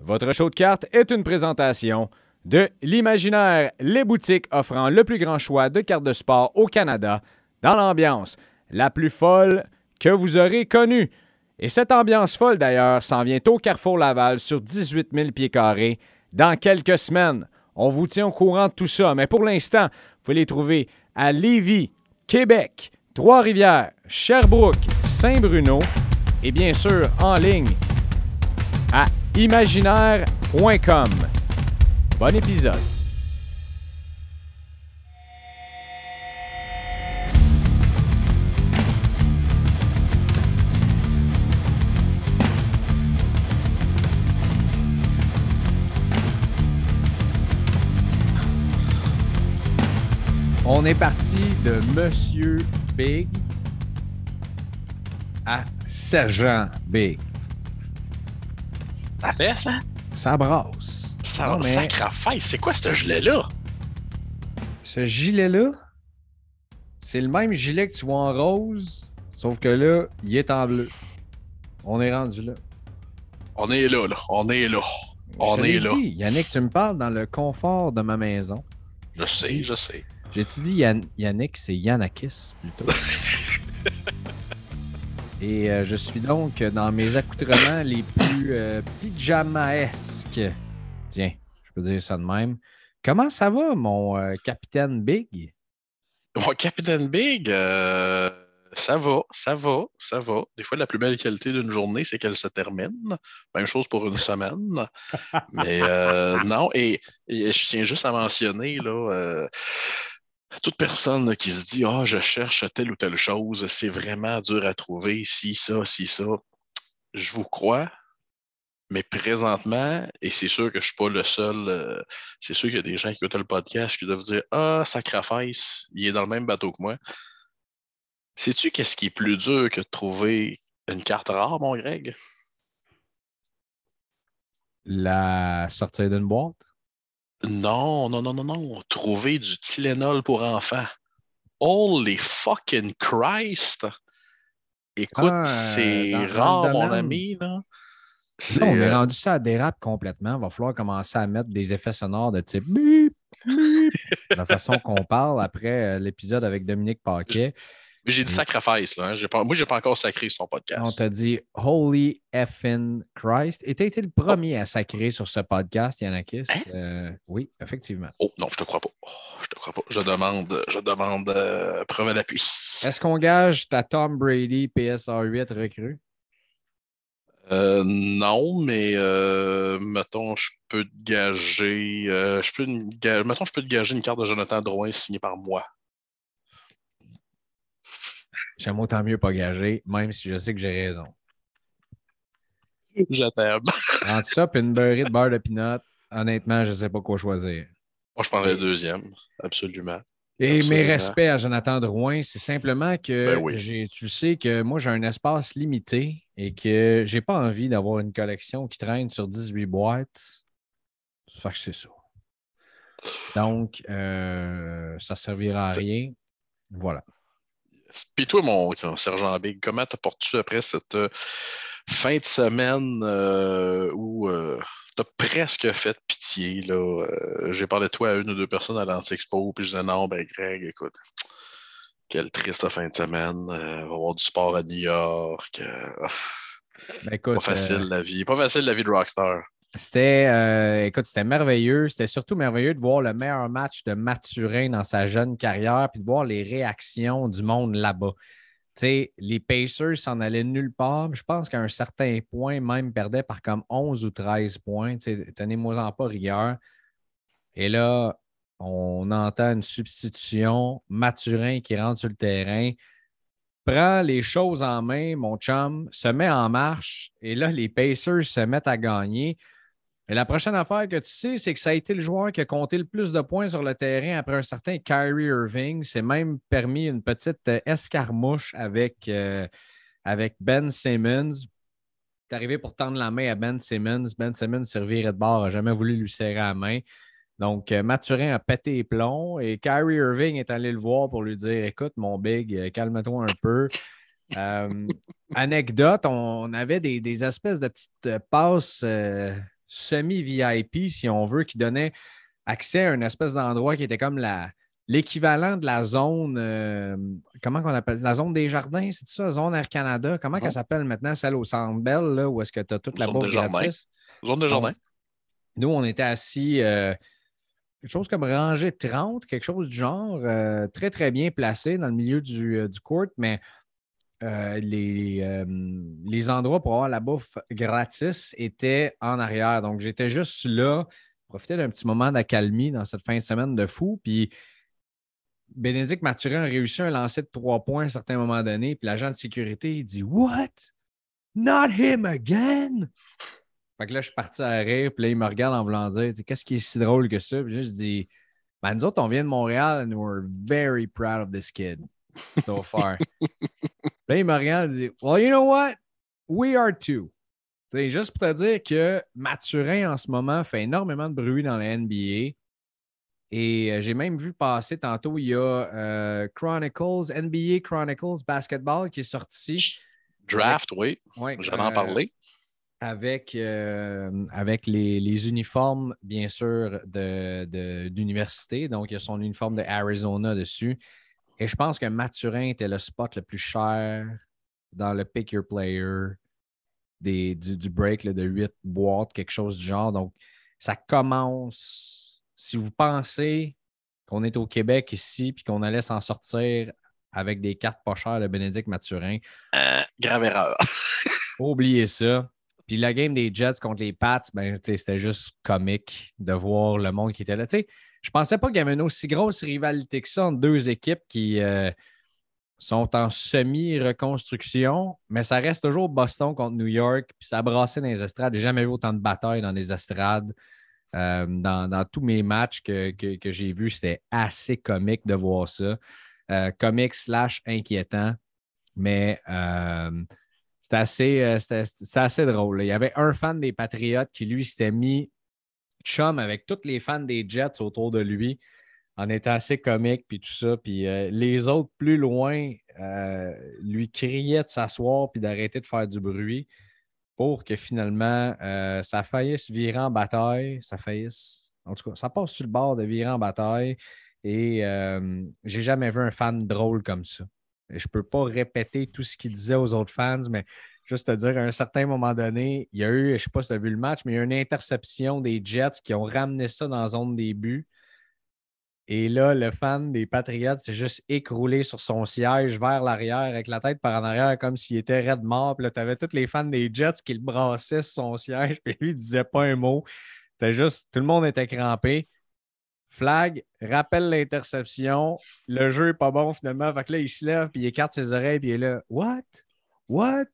Votre show de cartes est une présentation de l'Imaginaire, les boutiques offrant le plus grand choix de cartes de sport au Canada, dans l'ambiance la plus folle que vous aurez connue. Et cette ambiance folle, d'ailleurs, s'en vient au Carrefour Laval sur 18 000 pieds carrés dans quelques semaines. On vous tient au courant de tout ça, mais pour l'instant, vous pouvez les trouver à Lévis, Québec, Trois-Rivières, Sherbrooke, Saint-Bruno et bien sûr en ligne à imaginaire.com. Bon épisode. On est parti de Monsieur Big à Sergent Big. Ça fait ça? Ça brasse. Ça Non, mais- sacrifice. C'est quoi ce gilet-là? Ce gilet-là, c'est le même gilet que tu vois en rose, sauf que là, il est en bleu. On est rendu là. On est là, là. On est là. On est là. dit, Yannick, tu me parles dans le confort de ma maison. Je sais, je sais. J'ai-tu dit Yann- Yannick, c'est Yannakis plutôt? Et euh, je suis donc dans mes accoutrements les plus euh, pyjamaesques. Tiens, je peux dire ça de même. Comment ça va, mon euh, capitaine Big? Mon Capitaine Big, euh, ça va, ça va, ça va. Des fois, la plus belle qualité d'une journée, c'est qu'elle se termine. Même chose pour une semaine. Mais euh, non, et, et je tiens juste à mentionner, là, toute personne qui se dit Ah, je cherche telle ou telle chose, c'est vraiment dur à trouver, si, ça, si, ça. Je vous crois. Mais présentement, et c'est sûr que je ne suis pas le seul, euh, c'est sûr qu'il y a des gens qui écoutent le podcast qui doivent dire Ah, sacrifice, il est dans le même bateau que moi. Sais-tu qu'est-ce qui est plus dur que de trouver une carte rare, mon Greg? La sortie d'une boîte? Non, non, non, non, non. Trouver du Tylenol pour enfants. Holy fucking Christ! Écoute, Ah, c'est rare, mon ami. Là. Là, on est euh, rendu ça à dérape complètement. Il va falloir commencer à mettre des effets sonores de type de la façon qu'on parle après euh, l'épisode avec Dominique Paquet. Mais j'ai dit Mm. sacrifice. Là, hein. J'ai pas, moi, j'ai pas encore sacré sur ton On podcast. t'a dit Holy effing Christ. Et t'as été le premier à sacrer sur ce podcast, Yannakis. Hein? Euh, oui, effectivement. Oh, non, je te crois pas. Oh, je te crois pas. Je demande, je demande euh, preuve à l'appui. Est-ce qu'on gage ta Tom Brady PSR 8 recrue? Euh, non, mais euh, mettons, je peux te gager. euh, je peux, mettons, je peux te gager une carte de Jonathan Drouin signée par moi. J'aime autant mieux pas gager, même si je sais que j'ai raison. Je t'aime. Entre ça et une beurrée de beurre de pinot, honnêtement, je ne sais pas quoi choisir. Moi, je prendrais le deuxième. Absolument. Et Absolument. mes respects à Jonathan Drouin, c'est simplement que Ben oui. tu sais que moi, j'ai un espace limité et que j'ai pas envie d'avoir une collection qui traîne sur 18 boîtes. Ça fait que c'est ça. Donc, euh, ça servira à rien. Voilà. Puis toi, mon sergent Big, comment te portes-tu après cette euh, fin de semaine euh, où tu as presque fait pitié? Là, Euh, J'ai parlé de toi à une ou deux personnes à l'Anti-Expo, puis je disais non, ben Greg, écoute, quelle triste fin de semaine. euh, on va avoir du sport à New York. euh, Ben, écoute, pas facile euh, la vie. Pas facile la vie de Rockstar. C'était, euh, écoute, c'était merveilleux. C'était surtout merveilleux de voir le meilleur match de Mathurin dans sa jeune carrière, puis de voir les réactions du monde là-bas. Les Pacers s'en allaient nulle part. Je pense qu'à un certain point, même perdaient par comme 11 ou 13 points. Tu sais, Tenez-moi-en pas rigueur. Et là, on entend une substitution. Mathurin qui rentre sur le terrain, prend les choses en main, mon chum, se met en marche. Et là, les Pacers se mettent à gagner. Et la prochaine affaire que tu sais, c'est que ça a été le joueur qui a compté le plus de points sur le terrain après un certain Kyrie Irving. C'est même permis une petite euh, escarmouche avec, euh, avec Ben Simmons. C'est arrivé pour tendre la main à Ben Simmons. Ben Simmons servirait de bord, n'a jamais voulu lui serrer la main. Donc, euh, Mathurin a pété les plombs et Kyrie Irving est allé le voir pour lui dire Écoute, mon big, calme-toi un peu. Euh, anecdote, on avait des, des espèces de petites passes euh, semi-VIP, si on veut, qui donnait accès à une espèce d'endroit qui était comme la, l'équivalent de la zone, euh, comment qu'on appelle, la zone des jardins, c'est ça, zone Air Canada? Comment ça s'appelle maintenant, celle au Centre Bell, là, où est-ce que tu as toute la bouffe gratis? Zone de jardin. nous, on était assis euh, quelque chose comme rangée 30, quelque chose du genre, euh, très, très bien placé dans le milieu du, du court, mais les, les endroits pour avoir la bouffe gratis étaient en arrière. Donc, j'étais juste là, profiter d'un petit moment d'accalmie dans cette fin de semaine de fou. Puis, Bénédicte Mathurin a réussi un lancer de trois points à un certain moment donné, puis l'agent de sécurité dit What? Not him again! Fait que là, je suis parti à rire, puis là, il me regarde en voulant dire Qu'est-ce qui est si drôle que ça? Puis là, je dis ben, nous autres, on vient de Montréal and we're very proud of this kid so far. là, il me regarde et dit Well, you know what? We are too. C'est juste pour te dire que Mathurin, en ce moment, fait énormément de bruit dans la NBA. Et euh, j'ai même vu passer tantôt, il y a euh, Chronicles, NBA Chronicles Basketball qui est sorti. Draft, oui. ouais J'en en euh, parler. Avec, avec les, uniformes, bien sûr, d'université. De, Donc, il y a son uniforme de Arizona dessus. Et je pense que Mathurin était le spot le plus cher dans le Pick Your Player des, du, break de 8 boîtes, quelque chose du genre. Donc, ça commence si vous pensez qu'on est au Québec ici puis qu'on allait s'en sortir avec des cartes pas chères de Bénédicte Mathurin. Euh, grave erreur. oubliez ça. Puis la game des Jets contre les Pats, ben, c'était juste comique de voir le monde qui était là. Je je pensais pas qu'il y avait une aussi grosse rivalité que ça entre deux équipes qui euh, sont en semi-reconstruction, mais ça reste toujours Boston contre New York, puis ça a dans les estrades. J'ai jamais vu autant de batailles dans les estrades. Euh, dans, tous mes matchs que, j'ai vus, c'était assez comique de voir ça. Euh, comique slash inquiétant, mais c'était assez, assez drôle. Il y avait un fan des Patriotes qui, lui, s'était mis chum avec tous les fans des Jets autour de lui en étant assez comique, puis tout ça. Puis les autres, plus loin, lui criaient de s'asseoir puis d'arrêter de faire du bruit pour que finalement, euh, ça faillisse virer en bataille. Ça faillisse. En tout cas, ça passe sur le bord de virer en bataille. Et euh, j'ai jamais vu un fan drôle comme ça. je ne peux pas répéter tout ce qu'il disait aux autres fans, mais juste te dire, à un certain moment donné, il y a eu, je ne sais pas si tu as vu le match, mais il y a eu une interception des Jets qui ont ramené ça dans la zone des buts. Et là, le fan des Patriots s'est juste écroulé sur son siège vers l'arrière avec la tête par en arrière comme s'il était raide mort. Puis là, tu avais tous les fans des Jets qui le brassaient sur son siège. Puis lui, il disait pas un mot. C'était juste, tout le monde était crampé. Flag, rappelle l'interception. Le jeu n'est pas bon finalement. Fait que là, il se lève, puis il écarte ses oreilles, puis il est là. What? What?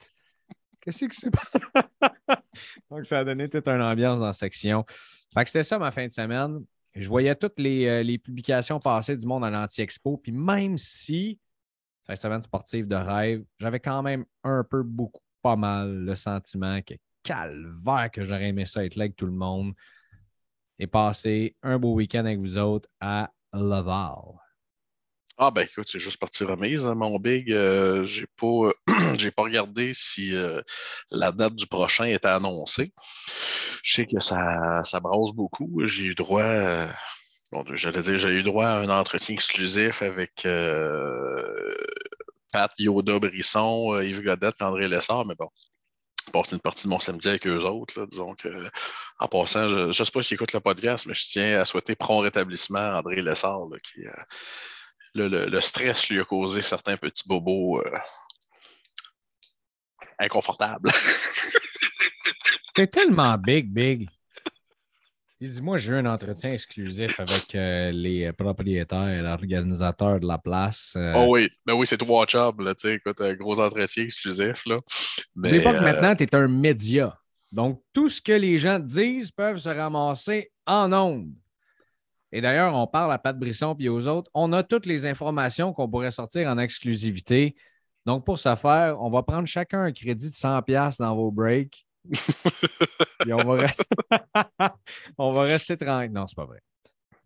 Qu'est-ce que c'est? Donc, ça a donné toute une ambiance dans la section. Fait que c'était ça ma fin de semaine je voyais toutes euh, les, publications passées du monde à l'Anti-Expo. Puis même si, une semaine sportive de rêve, j'avais quand même un peu, beaucoup, pas mal le sentiment que calvaire que j'aurais aimé ça être là avec tout le monde et passer un beau week-end avec vous autres à Laval. Ah ben écoute, c'est juste partie remise, hein, mon big. Euh, j'ai pas, j'ai pas regardé si euh, la date du prochain était annoncée. Je sais que ça, ça brasse beaucoup. J'ai eu droit, euh, bon, j'allais dire, j'ai eu droit à un entretien exclusif avec Pat Yoda Brisson, Yves Godette et André Lessard, mais bon. Passer une partie de mon samedi avec eux autres. Là, en passant, je ne sais pas s'ils écoutent le podcast, mais je tiens à souhaiter prompt rétablissement à André Lessard, qui, le, stress lui a causé certains petits bobos euh, inconfortables. T'es tellement big, big. Il dit Moi, j'ai eu un entretien exclusif avec euh, les propriétaires et l'organisateur de la place. Euh. Oh oui, ben oui, c'est job, là, tu sais, écoute, un gros entretien exclusif. Là. Mais, l'époque, maintenant, tu es un média. Donc, tout ce que les gens disent peuvent se ramasser en ondes. Et d'ailleurs, on parle à Pat Brisson et aux autres. On a toutes les informations qu'on pourrait sortir en exclusivité. Donc, pour ce faire, on va prendre chacun un crédit de 100$ dans vos breaks. et on va, rester... on va rester tranquille. Non, c'est pas vrai.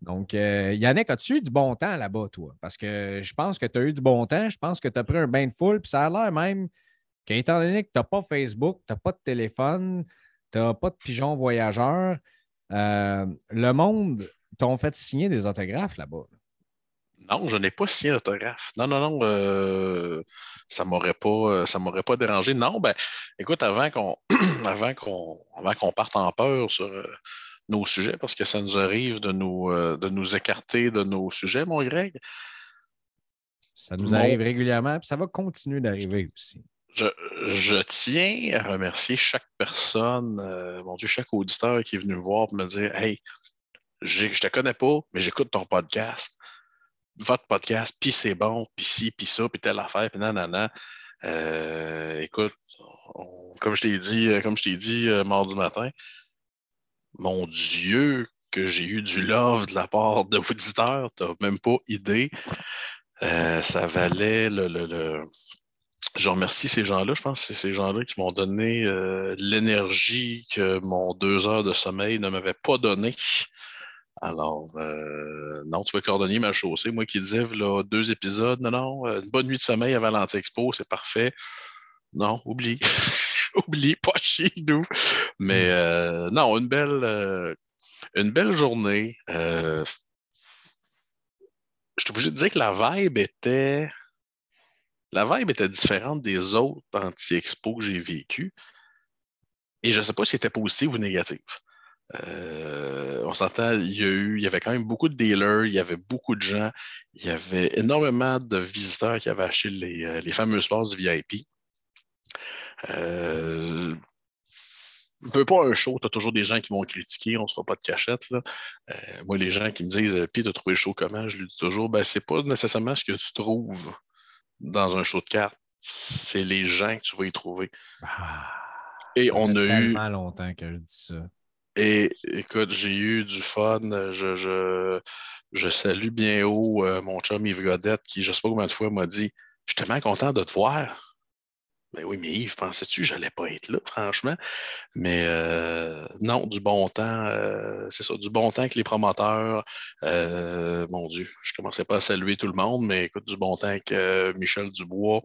Donc, euh, Yannick, as-tu eu du bon temps là-bas, toi? Parce que je pense que tu as eu du bon temps. Je pense que tu as pris un bain de foule. Puis ça a l'air même qu'étant donné que tu n'as pas Facebook, tu n'as pas de téléphone, tu n'as pas de pigeon voyageur. Euh, le monde t'ont fait signer des autographes là-bas. Non, je n'ai pas signé d'autographe. Non, non, non, euh, ça m'aurait pas, euh, ça m'aurait pas dérangé. Non, ben, écoute, avant qu'on, avant qu'on, avant qu'on parte en peur sur nos sujets, parce que ça nous arrive de nous, de nous écarter de nos sujets, mon Greg. Ça nous arrive régulièrement, puis ça va continuer d'arriver aussi. Je, tiens à remercier chaque personne, mon Dieu, chaque auditeur qui est venu me voir pour me dire Hey, je te connais pas, mais j'écoute ton podcast votre podcast, puis c'est bon, puis ci, puis ça, puis telle affaire, puis nanana. Euh, écoute, comme je t'ai dit, euh, comme je t'ai dit euh, mardi matin, mon Dieu, que j'ai eu du love de la part de auditeurs, t'as même pas idée. ça valait le, Je remercie ces gens-là. Je pense que c'est ces gens-là qui m'ont donné l'énergie que mon deux heures de sommeil ne m'avait pas donné. Alors, euh, non, tu veux coordonner ma chaussée. Moi qui disais, là, deux épisodes, non, non, euh, une bonne nuit de sommeil avant l'Anti-Expo, c'est parfait. Non, oublie. oublie, pas chez nous. Mais hmm. euh, non, une belle, une belle journée. je suis obligé de dire que la vibe était. La vibe était différente des autres anti-expo que j'ai vécues. Et je ne sais pas si c'était positif ou négatif. Euh, on s'entend, il y, a eu, il y avait quand même beaucoup de dealers, il y avait beaucoup de gens, il y avait énormément de visiteurs qui avaient acheté les, euh, les fameuses passes VIP. Euh, ne veux pas un show, tu as toujours des gens qui vont critiquer, on ne se fait pas de cachette. Là. Euh, moi, les gens qui me disent Puis, tu as trouvé le show comment? Je lui dis toujours ben, c'est pas nécessairement ce que tu trouves dans un show de cartes, c'est les gens que tu vas y trouver. Ah, Et on a eu. tellement longtemps que je dis ça. Et écoute, j'ai eu du fun. Je, je, je salue bien haut euh, mon chum Yves Godette qui, je ne sais pas combien de fois, m'a dit Je suis tellement content de te voir. Ben oui, mais Yves, pensais-tu que je n'allais pas être là, franchement? Mais euh, non, du bon temps, euh, c'est ça, du bon temps avec les promoteurs. Euh, mon Dieu, je ne commençais pas à saluer tout le monde, mais écoute, du bon temps avec Michel Dubois,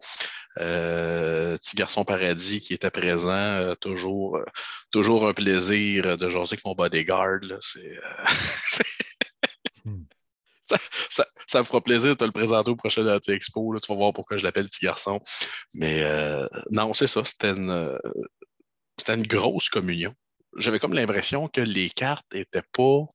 Petit Garçon Paradis qui était présent, toujours, toujours un plaisir de jaser avec mon bodyguard. C'est. Ça, ça, me fera plaisir de te le présenter au prochain Expo. tu vas voir pourquoi je l'appelle petit garçon. Mais euh, non, c'est ça. C'était une, euh, une grosse communion. J'avais comme l'impression que les cartes n'étaient pas.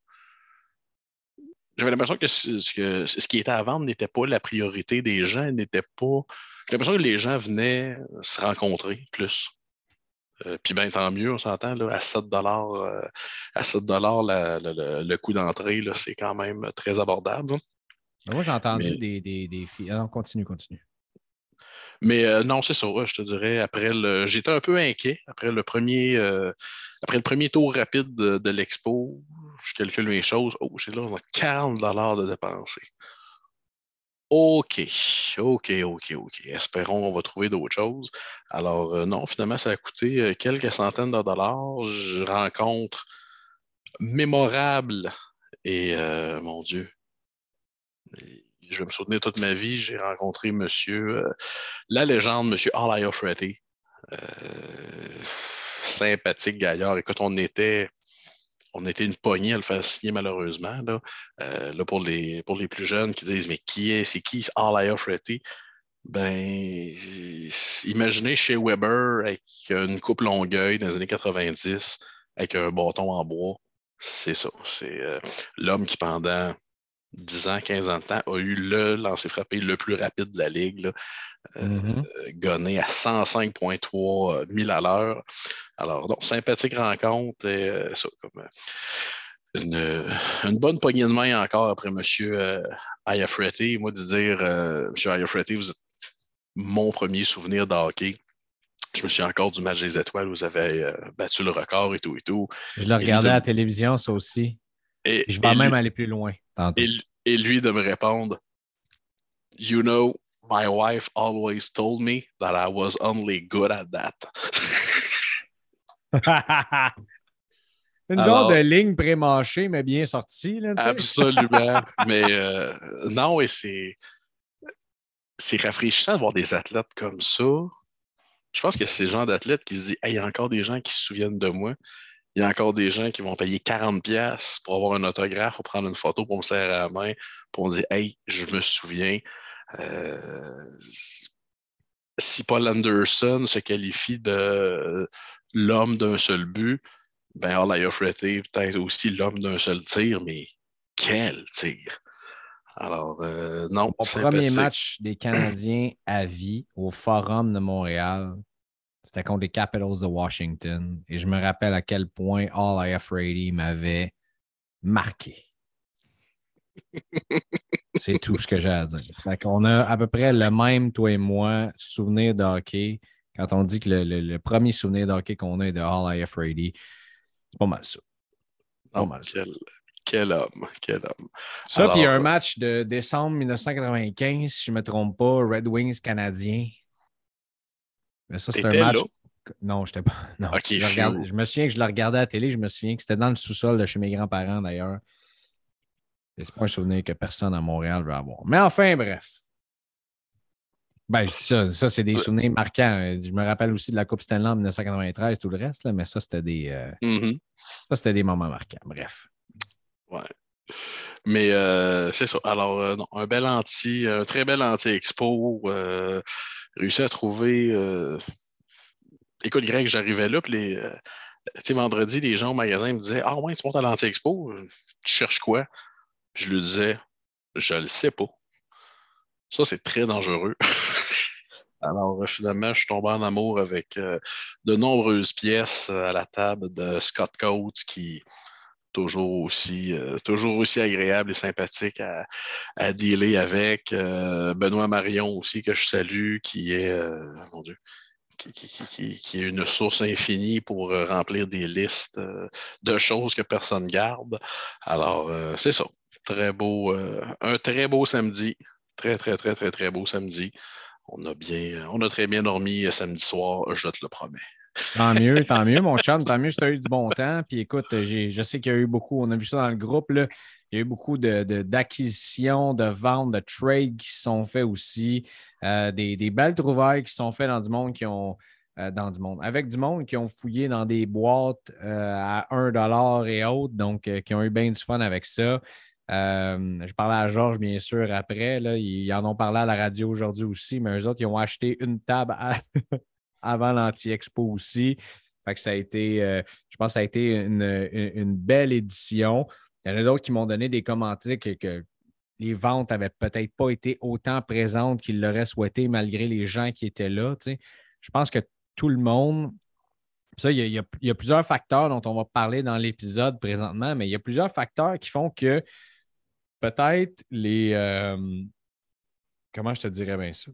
J'avais l'impression que ce, ce, qui était à vendre n'était pas la priorité des gens, n'était pas. J'ai l'impression que les gens venaient se rencontrer plus. Euh, puis bien, tant mieux, on s'entend, à 7 euh, à 7 le coût d'entrée, c'est quand même très abordable. Moi, j'ai entendu des, des, filles. Ah, continue, continue. Mais euh, non, c'est ça, je te dirais. Après le. J'étais un peu inquiet après le premier après le premier tour rapide de, l'expo. Je calcule mes choses. Oh, j'ai là 40 de dépenser. OK, OK, OK, OK. Espérons qu'on va trouver d'autres choses. Alors, euh, non, finalement, ça a coûté euh, quelques centaines de dollars. Je rencontre mémorable et, euh, mon Dieu, je vais me souvenir toute ma vie. J'ai rencontré monsieur, la légende, monsieur Alaya Freddy. sympathique gaillard. Écoute, on était on était une poignée à le faire signer malheureusement. Là, euh, pour, les, plus jeunes qui disent Mais qui est, c'est qui? All Fretty? Ben, imaginez chez Weber avec une coupe longueuil dans les années 90 avec un bâton en bois. C'est ça. C'est euh, l'homme qui, pendant 10 ans, 15 ans de temps, a eu le lancer frappé le plus rapide de la ligue, euh, mm-hmm. gonné à 105,3 000 à l'heure. Alors, donc, sympathique rencontre et euh, ça, comme euh, une, bonne poignée de main encore après M. Ayafreti. Moi, de dire, M. Ayafreti, vous êtes mon premier souvenir de hockey. Je me suis encore du match des étoiles, vous avez battu le record et tout et tout. Je le regardais à la télévision, ça aussi. Et, je vais même aller plus loin. Et, lui de me répondre You know, my wife always told me that I was only good at that. Une genre de ligne pré-mâchée, mais bien sortie. Là, absolument. mais euh, non, et c'est, c'est rafraîchissant de voir des athlètes comme ça Je pense que c'est ce genre d'athlète qui se dit il y a encore des gens qui se souviennent de moi. Il y a encore des gens qui vont payer 40$ pour avoir un autographe, pour prendre une photo, pour me serrer à la main, pour me dire Hey, je me souviens. Euh, si Paul Anderson se qualifie de l'homme d'un seul but, ben Allah a peut-être aussi l'homme d'un seul tir, mais quel tir! Alors, euh, non. Mon premier match des Canadiens à vie au Forum de Montréal, c'était contre les Capitals de Washington. Et je me rappelle à quel point All IF Brady m'avait marqué. C'est tout ce que j'ai à dire. Fait qu'on a à peu près le même, toi et moi, souvenir de hockey. Quand on dit que le, premier souvenir de hockey qu'on a est de All IF Brady, c'est pas mal ça. Pas mal ça. Quel homme, quel homme. Ça, puis un match de décembre 1995, si je ne me trompe pas, Red Wings canadien. Mais ça, c'est un match. Non, je n'étais pas. Non. je, me souviens que je le regardais à la télé. Je me souviens que c'était dans le sous-sol de chez mes grands-parents, d'ailleurs. C'est pas un souvenir que personne à Montréal veut avoir. Mais enfin, bref. Ben, je dis ça, ça c'est des souvenirs marquants. Je me rappelle aussi de la Coupe Stanley en 1993, tout le reste, là, mais ça, c'était des, euh, mm-hmm. ça, c'était des moments marquants. Bref. Ouais. Mais euh, c'est ça. Alors, euh, un bel anti, un très bel anti-expo. Euh, réussi à trouver. Écoute, Greg, j'arrivais là, puis les. vendredi, les gens au magasin me disaient Ah ouais, tu montes à l'anti-expo, tu cherches quoi? je lui disais Je le sais pas. Ça, c'est très dangereux. Alors, finalement, je suis tombé en amour avec de nombreuses pièces à la table de Scott Coates qui, toujours aussi, euh, toujours aussi agréable et sympathique à, dealer avec. Euh, Benoît Marion aussi, que je salue, qui est, euh, mon Dieu, qui, est une source infinie pour remplir des listes de choses que personne garde. Alors, c'est ça. Très beau, un très beau samedi. Très, très, très, très, très beau samedi. On a bien, on a très bien dormi samedi soir, je te le promets. Tant mieux, tant mieux, mon chum. Tant mieux si tu as eu du bon temps. Puis écoute, je sais qu'il y a eu beaucoup, on a vu ça dans le groupe, il y a eu beaucoup d'acquisitions, de, de, ventes, de trades qui sont faits aussi. Euh, des, belles trouvailles qui sont faites dans du monde qui ont. Euh, dans du monde. Avec du monde qui ont fouillé dans des boîtes euh, à 1 et autres, donc qui ont eu bien du fun avec ça. je parlais à Georges, bien sûr, après. Là, ils en ont parlé à la radio aujourd'hui aussi, mais eux autres, ils ont acheté une table à, avant l'anti-expo aussi. Fait ça a été, euh, je pense que ça a été une, belle édition. Il y en a d'autres qui m'ont donné des commentaires que, les ventes n'avaient peut-être pas été autant présentes qu'ils l'auraient souhaité malgré les gens qui étaient là. Je pense que tout le monde, ça, il y, a, plusieurs facteurs dont on va parler dans l'épisode présentement, mais il y a plusieurs facteurs qui font que peut-être les. Euh, comment je te dirais bien ça?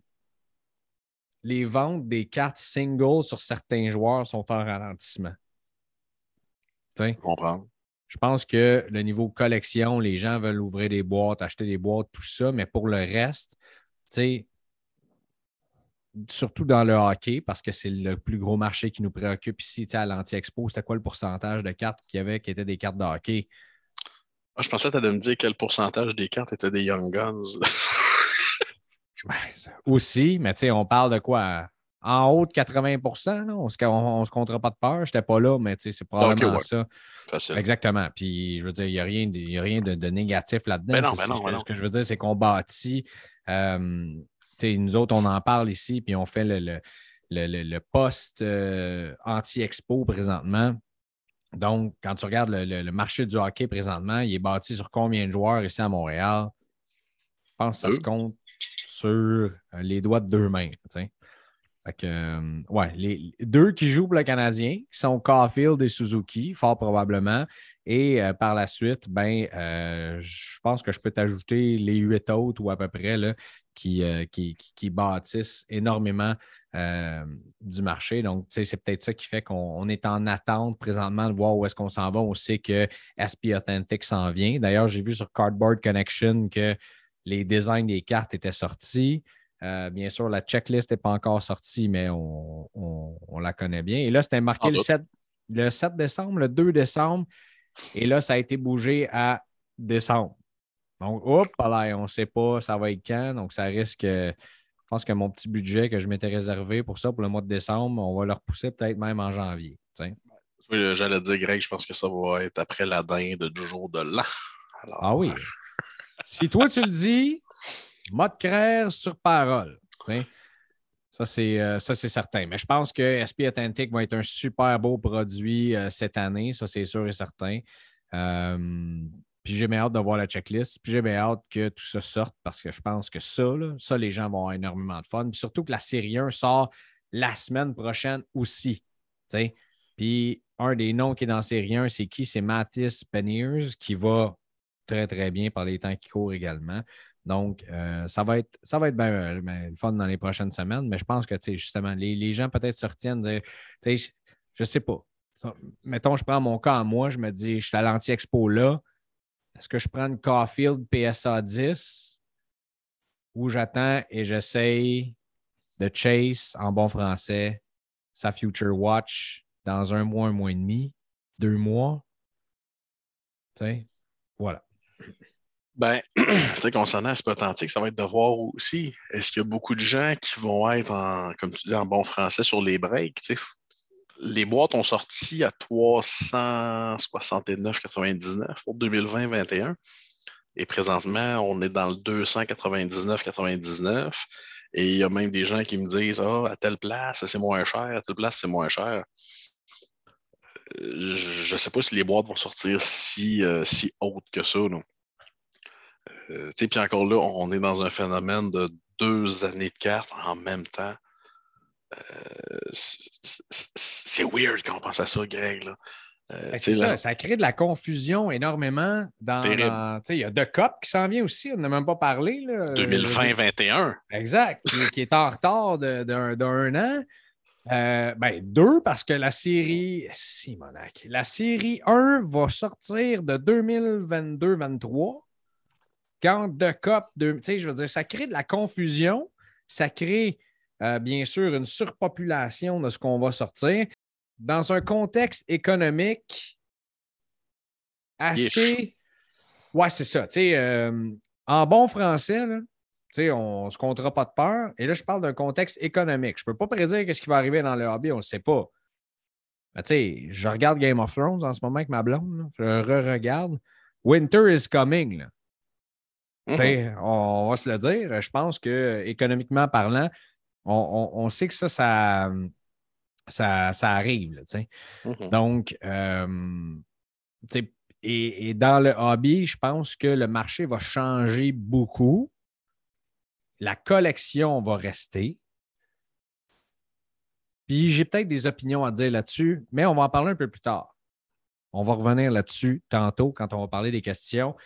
Les ventes des cartes singles sur certains joueurs sont en ralentissement. Je comprends. Je pense que le niveau collection, les gens veulent ouvrir des boîtes, acheter des boîtes, tout ça, mais pour le reste, surtout dans le hockey, parce que c'est le plus gros marché qui nous préoccupe ici à l'Anti-Expo, c'était quoi le pourcentage de cartes qu'il y avait qui étaient des cartes de hockey? Ah, je pensais que tu allais me dire quel pourcentage des cartes étaient des Young Guns. aussi, mais tu sais, on parle de quoi? En haut de 80% on ne se, comptera pas de peur. Je n'étais pas là, mais c'est probablement ça. Exactement. Puis, je veux dire, il n'y a rien, de, a rien de, négatif là-dedans. Ben ben ce que je veux dire, c'est qu'on bâtit. Euh, nous autres, on en parle ici, puis on fait le, le, poste euh, anti-expo présentement. Donc, quand tu regardes le, marché du hockey présentement, il est bâti sur combien de joueurs ici à Montréal? Je pense que ça se compte sur euh, les doigts de deux mains. Euh, ouais, les deux qui jouent pour le Canadien, qui sont Caulfield et Suzuki, fort probablement. Et euh, par la suite, ben, je pense que je peux t'ajouter les huit autres ou à peu près là, qui, qui, bâtissent énormément du marché. Donc, c'est peut-être ça qui fait qu'on est en attente présentement de voir où est-ce qu'on s'en va. On sait que SP Authentic s'en vient. D'ailleurs, j'ai vu sur Cardboard Connection que les designs des cartes étaient sortis. Euh, bien sûr, la checklist n'est pas encore sortie, mais on, la connaît bien. Et là, c'était marqué le 7, le 7 décembre, le 2 décembre. Et là, ça a été bougé à décembre. Donc, hop, là, on ne sait pas ça va être quand. Donc, ça risque. pense que mon petit budget que je m'étais réservé pour ça, pour le mois de décembre, on va le repousser peut-être même en janvier. J'allais dire, Greg, je pense que ça va être après la dinde du jour de l'an. ah oui. Si toi tu le dis, mode créer sur parole. Ça, euh, ça, c'est certain. Mais je pense que SP Authentic va être un super beau produit euh, cette année. Ça, c'est sûr et certain. Euh, puis j'ai bien hâte de voir la checklist. Puis j'ai bien hâte que tout ça sorte parce que je pense que ça, ça, les gens vont avoir énormément de fun. Puis surtout que la série 1 sort la semaine prochaine aussi. Puis un des noms qui est dans la série 1, c'est qui? C'est Mattis Peniers qui va très, très bien par les temps qui courent également. Donc, euh, ça va être, ça va être bien, ben, fun dans les prochaines semaines, mais je pense que, justement, les, les, gens peut-être se retiennent, de, je ne sais pas. Mettons, je prends mon cas en moi, je me dis, je suis à l'anti-expo là. Est-ce que je prends une Caulfield PSA 10 ou j'attends et j'essaye de chase en bon français sa Future Watch dans un mois, un mois et demi, deux mois? Tu sais, voilà. Ben, tu sais, concernant ce authentique, ça va être de voir aussi, est-ce qu'il y a beaucoup de gens qui vont être, en, comme tu dis en bon français, sur les breaks? Les boîtes ont sorti à 369,99 pour 2020-2021. Et présentement, on est dans le 299,99. Et il y a même des gens qui me disent Ah, à telle place, c'est moins cher, à telle place, c'est moins cher. Je ne sais pas si les boîtes vont sortir si, euh, si hautes que ça. Euh, puis encore là, on est dans un phénomène de deux années de cartes en même temps. Euh, c'est weird quand on pense à ça, Greg. Euh, ben, ça, ça, crée de la confusion énormément. Dans, il y a The Cup qui s'en vient aussi, on n'a même pas parlé. 2020-21. Exact, qui, est en retard d'un an. Ben, deux, parce que la série. Simonac. La série 1 va sortir de 2022-23 quand de COP, tu sais, je veux dire, ça crée de la confusion, ça crée euh, bien sûr une surpopulation de ce qu'on va sortir dans un contexte économique assez. Ouais, c'est ça. Tu sais, euh, en bon français, là, on ne se comptera pas de peur. Et là, je parle d'un contexte économique. Je ne peux pas prédire ce qui va arriver dans le hobby, on ne sait pas. Je regarde Game of Thrones en ce moment avec ma blonde. Je re-regarde. Winter is coming. Là. Mhm. On va se le dire. Je pense que économiquement parlant, on, sait que ça, ça, ça, arrive. Mhm. Donc, euh, et, dans le hobby, je pense que le marché va changer beaucoup. La collection va rester. Puis j'ai peut-être des opinions à dire là-dessus, mais on va en parler un peu plus tard. On va revenir là-dessus tantôt quand on va parler des questions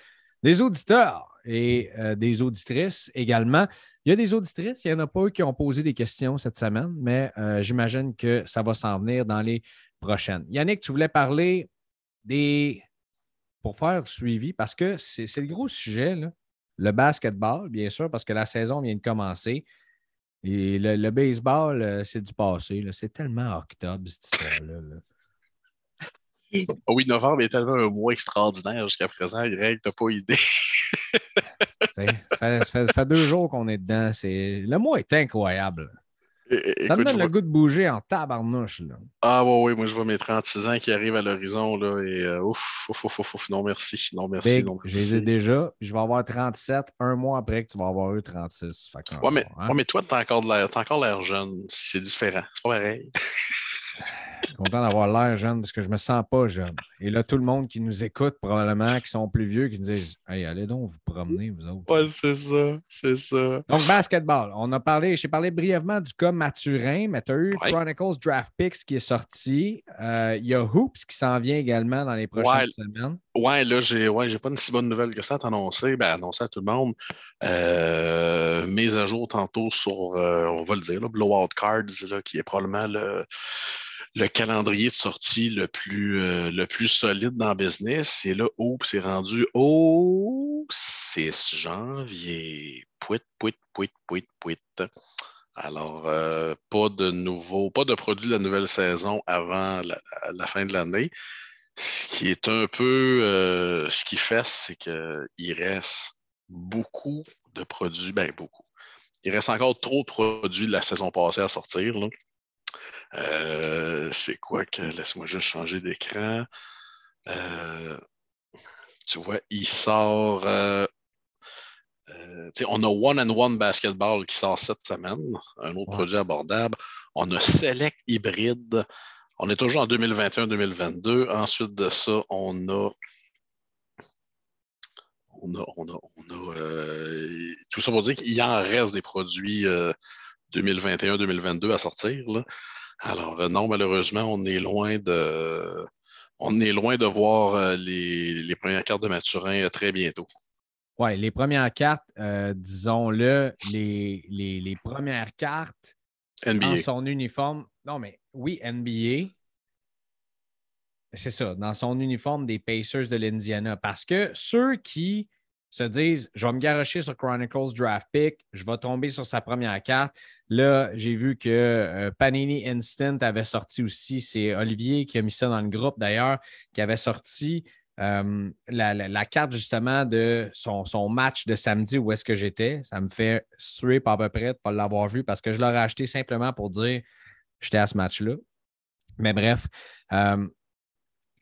des auditeurs et euh, des auditrices également. Il y a des auditrices, il n'y en a pas eu qui ont posé des questions cette semaine, mais euh, j'imagine que ça va s'en venir dans les prochaines. Yannick, tu voulais parler des. pour faire suivi, parce que c'est le gros sujet, le basketball, bien sûr, parce que la saison vient de commencer. Et le, baseball, euh, c'est du passé. C'est tellement octobre, cette histoire-là. Ah oui, novembre est tellement un mois extraordinaire jusqu'à présent, Greg, t'as pas idée. ça, fait, deux jours qu'on est dedans. Le mois est incroyable. Ça me donne le goût de bouger en tabarnouche. Là. Ah oui, oui, moi je vois mes 36 ans qui arrivent à l'horizon là, et euh, ouf, ouf, ouf, ouf, non merci, non merci, non Je les ai déjà, puis je vais avoir 37 un mois après que tu vas avoir eu 36. ouais, mais, hein? ouais, mais toi, t'as encore l'air jeune, c'est différent, c'est pas pareil. Je suis content d'avoir l'air jeune parce que je me sens pas jeune. Et là, tout le monde qui nous écoute, probablement, qui sont plus vieux, qui nous disent Hey, allez donc vous promener, vous autres. Ouais, c'est ça. C'est ça. Donc, basketball. On a parlé, j'ai parlé brièvement du cas Maturin, mais tu as eu Chronicles Draft Picks qui est sorti. Euh, il y a Hoops qui s'en vient également dans les prochaines semaines. Ouais, là, j'ai ouais, pas une si bonne nouvelle que ça à t'annoncer. Ben, annoncer à tout le monde. Euh, mise à jour tantôt sur, euh, on va le dire, là, Blowout Cards, là, qui est probablement le le calendrier de sortie le plus, euh, solide dans le business. Et là, oups, c'est rendu au 6 janvier. Pouit, pouit, pouit, pouit, pouit. Alors, euh, pas de nouveau, pas de produit de la nouvelle saison avant la, fin de l'année. Ce qui est un peu, euh, ce qui fait, c'est qu'il reste beaucoup de produits, ben beaucoup. il reste encore trop de produits de la saison passée à sortir. Euh, c'est quoi que. Laisse-moi juste changer d'écran. Euh, tu vois, il sort. Euh, on a One and One Basketball qui sort cette semaine, un autre produit abordable. On a Select Hybride. On est toujours en 2021-2022. Ensuite de ça, on a on a, euh, tout ça pour dire qu'il en reste des produits 2021-2022 euh, à sortir. Alors, euh, non, malheureusement, on est loin de, on est loin de voir les, premières cartes de Maturin très bientôt. Oui, les premières cartes, disons-le, les, premières cartes NBA. dans son uniforme. Non, mais oui, NBA. C'est ça, dans son uniforme des Pacers de l'Indiana. Parce que ceux qui se disent je vais me garocher sur Chronicles Draft Pick, je vais tomber sur sa première carte. Là, j'ai vu que euh, Panini Instant avait sorti aussi. C'est Olivier qui a mis ça dans le groupe d'ailleurs, qui avait sorti euh, la, carte justement de son, son, match de samedi où est-ce que j'étais. Ça me fait suer à peu près de ne pas l'avoir vu parce que je l'aurais acheté simplement pour dire j'étais à ce match-là. Mais bref, euh,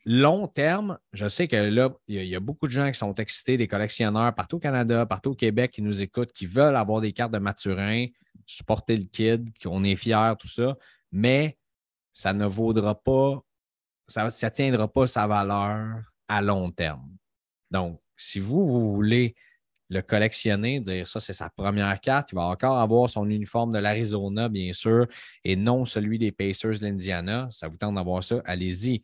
long terme, je sais que là, il y, a beaucoup de gens qui sont excités, des collectionneurs partout au Canada, partout au Québec qui nous écoutent, qui veulent avoir des cartes de Maturin, supporter le kid, qu'on est fiers, tout ça, mais ça ne vaudra pas, ça ne tiendra pas sa valeur à long terme. Donc, si vous, vous voulez le collectionner, dire ça, c'est sa première carte, il va encore avoir son uniforme de l'Arizona, bien sûr, et non celui des Pacers de l'Indiana. Ça vous tente d'avoir ça, allez-y.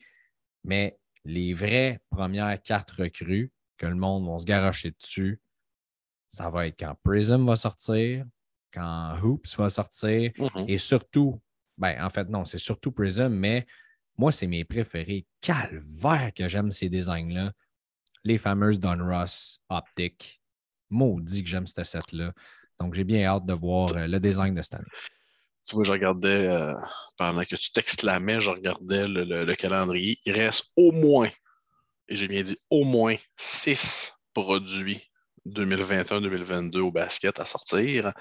Mais les vraies premières cartes recrues que le monde va se garocher dessus, ça va être quand Prism va sortir, quand Hoops va sortir, mm-hmm. et surtout, ben, en fait, non, c'est surtout Prism, mais moi, c'est mes préférés. Calvaire que j'aime ces designs-là. Les fameuses Don Ross Optic. Maudit que j'aime cette set-là. Donc, j'ai bien hâte de voir euh, le design de cette année. Tu vois, je regardais, euh, pendant que tu t'exclamais, je regardais le, calendrier. Il reste au moins, et j'ai bien dit au moins, six produits 2021-2022 au basket à sortir.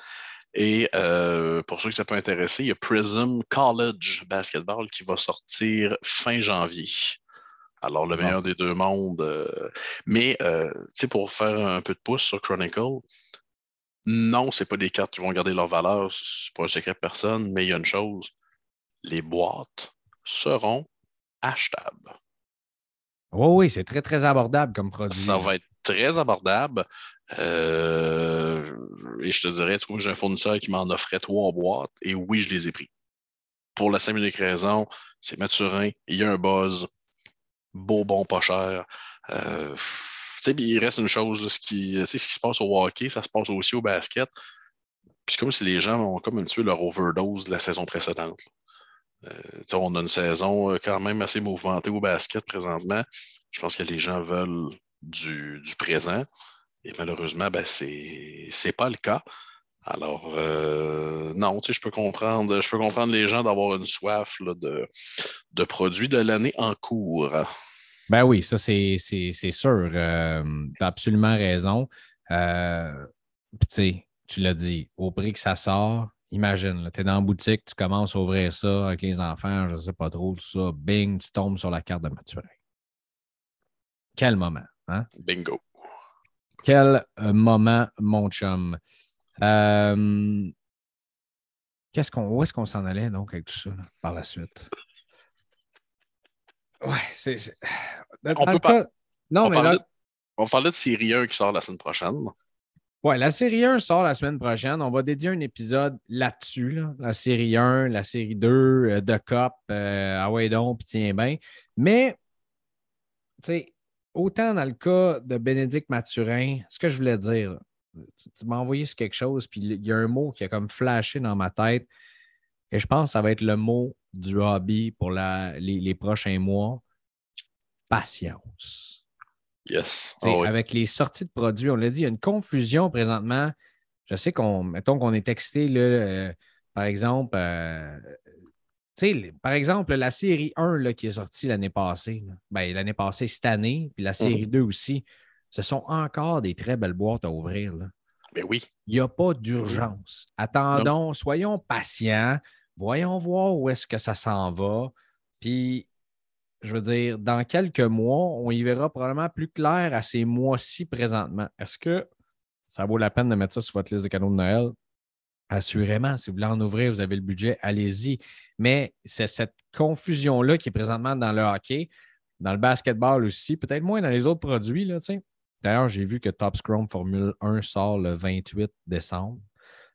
Et euh, pour ceux qui ça peut intéresser, il y a Prism College Basketball qui va sortir fin janvier. Alors, le meilleur des deux mondes. Euh, mais, tu sais, pour faire un peu de pouce sur Chronicle, non, ce pas des cartes qui vont garder leur valeur, c'est pas un secret de personne, mais il y a une chose, les boîtes seront achetables. Oui, oui, c'est très, très abordable comme produit. Ça va être très abordable. Euh, et je te dirais, tu j'ai un fournisseur qui m'en offrait trois boîtes et oui, je les ai pris. Pour la simple raison, c'est Maturin, il y a un buzz, beau, bon, pas cher. Euh, il reste une chose, ce, qui, ce qui se passe au hockey, ça se passe aussi au basket. Puis comme si les gens ont comme peu leur overdose de la saison précédente. Euh, on a une saison euh, quand même assez mouvementée au basket présentement. Je pense que les gens veulent du, présent. Et malheureusement, ben, ce n'est pas le cas. Alors, euh, non, je peux comprendre, je peux comprendre les gens d'avoir une soif de, de produits de l'année en cours. Ben oui, ça, c'est sûr. Euh, tu as absolument raison. Euh, tu l'as dit, au prix que ça sort, imagine, tu es dans la boutique, tu commences à ouvrir ça avec les enfants, je ne sais pas trop, tout ça, bing, tu tombes sur la carte de Maturin. Quel moment, hein? Bingo. Quel euh, moment, mon chum. qu'est-ce qu'on, où est-ce qu'on s'en allait donc avec tout ça par la suite? Ouais, c'est. On peut pas. Non, mais là... On parlait de série 1 qui sort la semaine prochaine. Ouais, la série 1 sort la semaine prochaine. On va dédier un épisode là-dessus, la série 1, la série 2, euh, de Cop, euh, ah ouais donc, puis tiens bien. Mais, tu sais, autant dans le cas de Bénédicte Mathurin, ce que je voulais dire, tu, m'as envoyé quelque chose, puis il y a un mot qui a comme flashé dans ma tête. Et je pense que ça va être le mot du hobby pour les, prochains mois. Patience. Yes. Ah avec les sorties de produits, on l'a dit, il y a une confusion présentement. Je sais qu'on, mettons qu'on est excité, euh, par exemple, euh, par exemple, la série 1 qui est sortie l'année passée, ben, l'année passée, cette année, puis la série 2 mhm. aussi, ce sont encore des très belles boîtes à ouvrir. Mais oui. Il n'y a pas d'urgence. Attendons, soyons patients, voyons voir où est-ce que ça s'en va. Puis, je veux dire, dans quelques mois, on y verra probablement plus clair à ces mois-ci présentement. Est-ce que ça vaut la peine de mettre ça sur votre liste de cadeaux de Noël? Assurément, si vous voulez en ouvrir, vous avez le budget, allez-y. Mais c'est cette confusion-là qui est présentement dans le hockey, dans le basketball aussi, peut-être moins dans les autres produits. D'ailleurs, j'ai vu que Top Scrum Formule 1 sort le 28 décembre.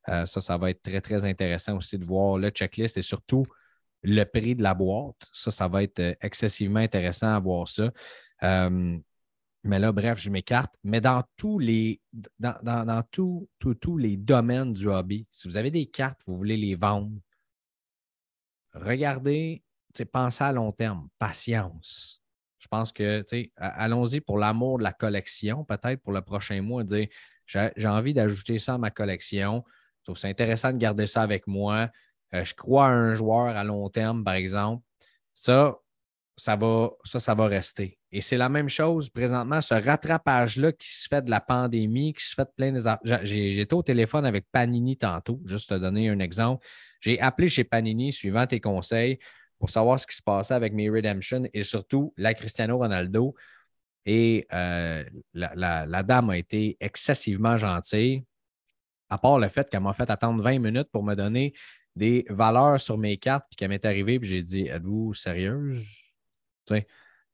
Euh, ça, ça va être très, très intéressant aussi de voir le checklist et surtout le prix de la boîte. Ça, ça va être euh, excessivement intéressant à voir ça. Euh, mais là, bref, je m'écarte. Mais dans tous les, dans, dans, tous les domaines du hobby, si vous avez des cartes, vous voulez les vendre, regardez, pensez à long terme, patience. Je pense que, allons-y pour l'amour de la collection, peut-être pour le prochain mois, dire j'ai envie d'ajouter ça à ma collection. Ça intéressant de garder ça avec moi. Euh, je crois à un joueur à long terme, par exemple. Ça, ça va, ça, ça va rester. Et c'est la même chose présentement, ce rattrapage-là qui se fait de la pandémie, qui se fait de plein des. J'étais au téléphone avec Panini tantôt, juste te donner un exemple. J'ai appelé chez Panini suivant tes conseils pour savoir ce qui se passait avec mes Redemption et surtout la Cristiano Ronaldo. Et euh, la, dame a été excessivement gentille, à part le fait qu'elle m'a fait attendre 20 minutes pour me donner des valeurs sur mes cartes, puis qu'elle m'est arrivée, puis j'ai dit Êtes-vous sérieuse?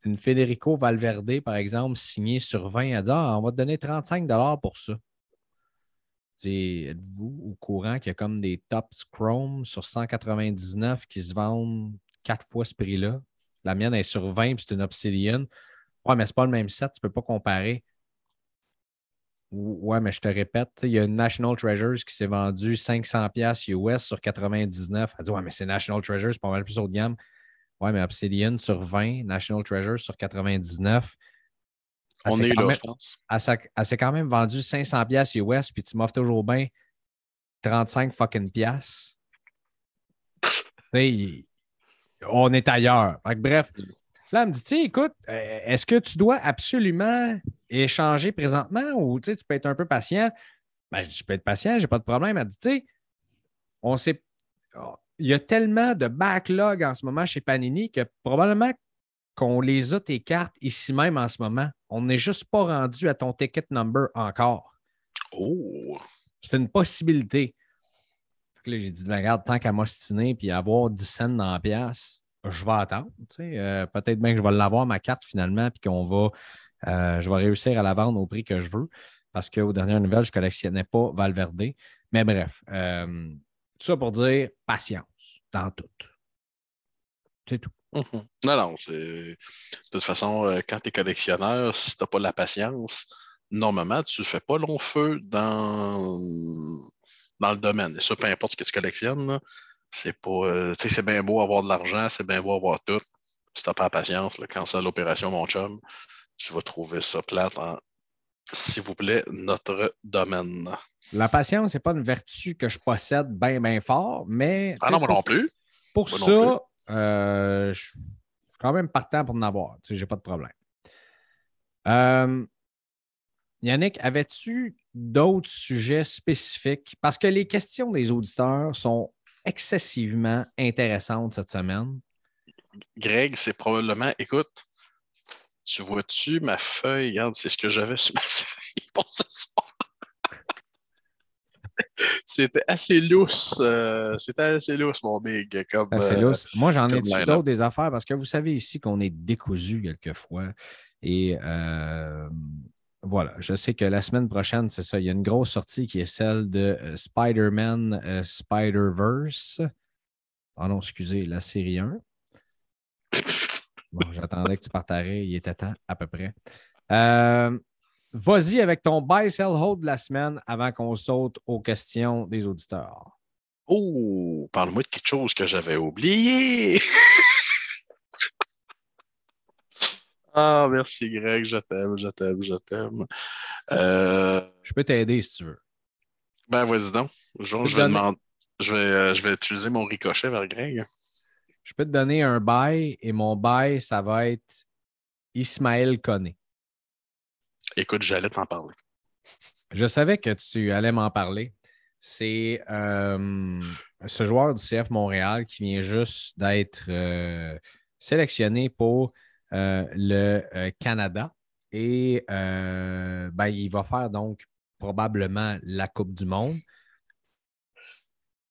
Une Federico Valverde, par exemple, signée sur 20, elle dit ah, on va te donner 35 pour ça. Êtes-vous au courant qu'il y a comme des tops Chrome sur 199 qui se vendent quatre fois ce prix-là? La mienne est sur 20 puis c'est une Obsidian. Ouais, mais ce n'est pas le même set, tu peux pas comparer. Ouais, mais je te répète, il y a National Treasures qui s'est vendue 500$ US sur 99. Elle dit Ouais, mais c'est National Treasures, c'est pas mal plus haut de gamme. Ouais, mais Obsidian sur 20, National Treasure sur 99. On est là, je pense. Elle, s'est quand même vendue 500 pièces US, puis tu m'offres toujours bien 35 fucking pièces. on est ailleurs. bref, là, elle me dit, écoute, euh, est-ce que tu dois absolument échanger présentement ou tu peux être un peu patient? Ben, je peux être patient, j'ai pas de problème. Elle dit, tu sais, on s'est il y a tellement de backlog en ce moment chez Panini que probablement qu'on les a tes cartes ici même en ce moment. On n'est juste pas rendu à ton ticket number encore. Oh! C'est une possibilité. j'ai dit, ben, regarde, tant qu'à m'ostiner et avoir 10 cents dans la pièce, je vais attendre. Euh, peut-être bien que je vais l'avoir, ma carte, finalement, puis qu'on va, euh, je vais réussir à la vendre au prix que je veux. Parce qu'aux dernières nouvelles, je ne collectionnais pas Valverde. Mais bref, euh, tout ça pour dire patience dans tout. C'est tout. Mhm. Non, non, De toute façon, euh, quand tu es collectionneur, si tu n'as pas la patience, normalement, tu ne fais pas long feu dans, dans le domaine. Et ça, peu importe ce que tu collectionnes, c'est pas. Euh, c'est bien beau avoir de l'argent, c'est bien beau avoir tout. Si tu n'as pas la patience, quand c'est l'opération, mon chum, tu vas trouver ça plate en s'il vous plaît, notre domaine. La patience, ce n'est pas une vertu que je possède bien, bien fort, mais. Ah non, moi non plus. Pour ça, euh, je suis quand même partant pour en avoir. Je n'ai pas de problème. Euh, Yannick, avais-tu d'autres sujets spécifiques? Parce que les questions des auditeurs sont excessivement intéressantes cette semaine. Greg, c'est probablement, écoute, tu vois-tu ma feuille? Regarde, c'est ce que j'avais sur ma feuille pour ce soir. C'était assez lousse. Euh, c'était assez lousse, mon big. Comme, assez euh, lousse. Moi, j'en ai d'autres des affaires? Parce que vous savez ici qu'on est décousu quelquefois. Et euh, voilà, je sais que la semaine prochaine, c'est ça, il y a une grosse sortie qui est celle de Spider-Man Spider-Verse. Ah non, excusez, la série 1. Bon, j'attendais que tu partarais, il était temps à peu près. Euh, vas-y avec ton buy, sell, hold de la semaine avant qu'on saute aux questions des auditeurs. Oh, parle-moi de quelque chose que j'avais oublié. ah, merci Greg, je t'aime, je t'aime, je t'aime. Euh, je peux t'aider si tu veux. Ben, vas-y donc. Je, vais, je, vais, euh, je vais utiliser mon ricochet vers Greg. Je peux te donner un bail et mon bail, ça va être Ismaël Koné. Écoute, j'allais t'en parler. Je savais que tu allais m'en parler. C'est euh, ce joueur du CF Montréal qui vient juste d'être sélectionné pour le Canada. Et ben, il va faire donc probablement la Coupe du Monde.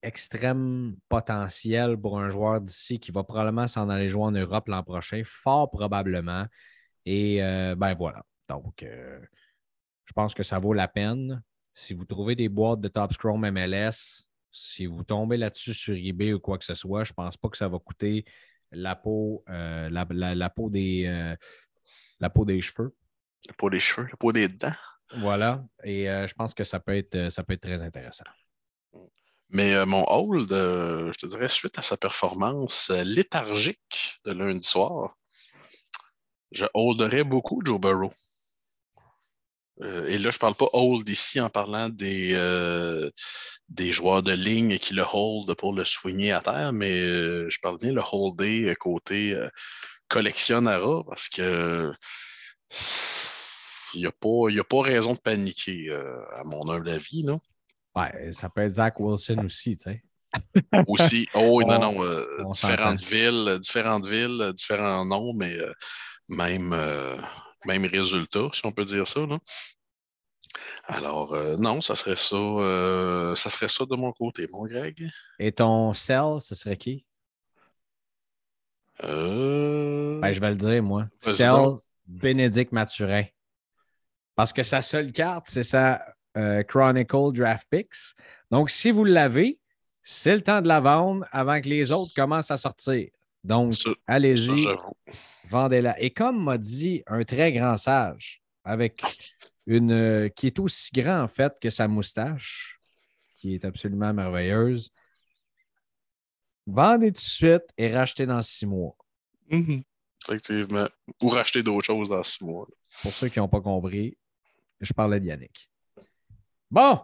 Extrême potentiel pour un joueur d'ici qui va probablement s'en aller jouer en Europe l'an prochain, fort probablement. Et ben voilà. Donc, je pense que ça vaut la peine. Si vous trouvez des boîtes de Top Chrome MLS, si vous tombez là-dessus sur eBay ou quoi que ce soit, je pense pas que ça va coûter la peau, euh, la, peau des, euh, la peau des cheveux. La peau des cheveux, la peau des dents. Voilà. Et euh, je pense que ça peut être, ça peut être très intéressant. Mais mon hold, je te dirais, suite à sa performance léthargique de lundi soir, je holderais beaucoup Joe Burrow. Euh, et là, je ne parle pas hold ici en parlant des, euh, des joueurs de ligne qui le hold pour le soigner à terre, mais euh, je parle bien le holder côté collectionneur parce que il n'y a, a, pas raison de paniquer, à mon humble avis. Là. Ouais, ça peut être Zach Wilson aussi, tu sais. aussi. Oh, non, non. différentes villes, différentes villes, différents noms, mais même même résultat, si on peut dire ça. Là. Alors, euh, non, ça serait ça, euh, ça serait ça de mon côté, mon Greg. Et ton sell, ce serait qui? Euh... Ben, je vais le dire, moi. Sell Bénédicte Mathurin. Parce que sa seule carte, c'est sa Chronicle Draft Picks. Donc, si vous l'avez, c'est le temps de la vendre avant que les autres commencent à sortir. Donc, allez-y, vendez-la. Et comme m'a dit un très grand sage, avec une euh, qui est aussi grand en fait que sa moustache, qui est absolument merveilleuse. Vendez tout de suite et rachetez dans six mois. Mhm. Effectivement. Ou racheter d'autres choses dans six mois. Pour ceux qui n'ont pas compris, je parlais de Yannick. Bon,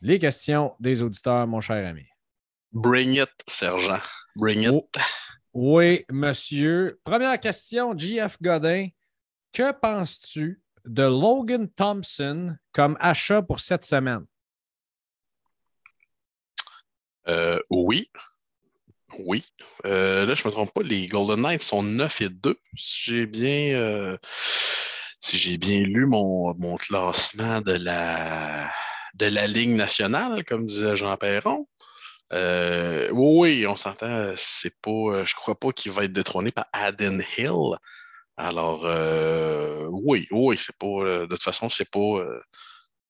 les questions des auditeurs, mon cher ami. Bring it, sergent. Bring it. Oh. Oui, monsieur. Première question, JF Godin. Que penses-tu de Logan Thompson comme achat pour cette semaine? Euh, oui. Oui. Euh, là, je ne me trompe pas, les Golden Knights sont 9 et 2. Si j'ai bien, euh, si j'ai bien lu mon, mon, classement de la, de la Ligue nationale, comme disait Jean Perron. Oui, on s'entend, c'est pas. Je crois pas qu'il va être détrôné par Aden Hill. Alors, euh, oui, oui, c'est pas. Euh, de toute façon, c'est pas. Euh,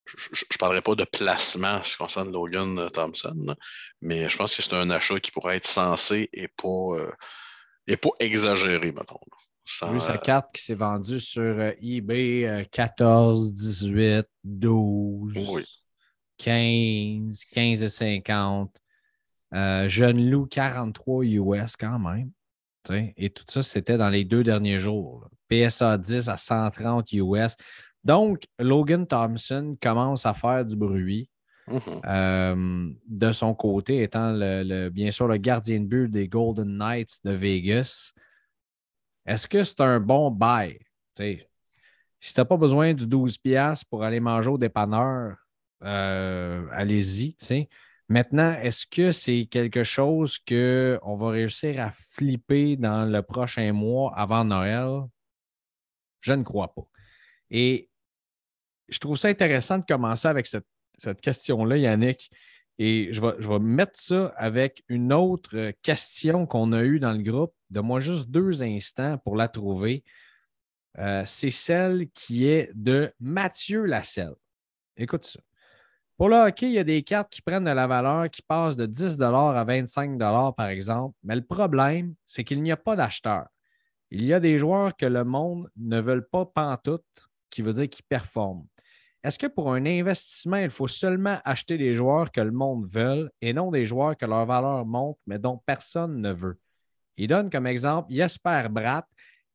je ne parlerai pas de placement en ce qui concerne Logan Thompson, mais je pense que c'est un achat qui pourrait être sensé et pas, et pas exagéré, mettons. Sans, vu sa carte qui s'est vendue sur eBay 14, 18, 12, 15, 15 et 50. Jeune loup 43 US quand même. Et tout ça, c'était dans les deux derniers jours. PSA 10 à 130 US. Donc, Logan Thompson commence à faire du bruit. Mm-hmm. Euh, de son côté, étant le, bien sûr le gardien de but des Golden Knights de Vegas. Est-ce que c'est un bon bail? si tu n'as pas besoin du 12$ pour aller manger au dépanneur, euh, allez-y. Maintenant, est-ce que c'est quelque chose qu'on va réussir à flipper dans le prochain mois avant Noël? Je ne crois pas. Et je trouve ça intéressant de commencer avec cette, question-là, Yannick. Et je vais, mettre ça avec une autre question qu'on a eue dans le groupe. De moi juste deux instants pour la trouver. Euh, c'est celle qui est de Mathieu Lasselle. Écoute ça. Pour le hockey, il y a des cartes qui prennent de la valeur qui passent de 10 à 25 par exemple. Mais le problème, c'est qu'il n'y a pas d'acheteurs. Il y a des joueurs que le monde ne veut pas pantoute, qui veut dire qu'ils performent. Est-ce que pour un investissement, il faut seulement acheter des joueurs que le monde veut et non des joueurs que leur valeur monte, mais dont personne ne veut? Il donne comme exemple Jesper Bratt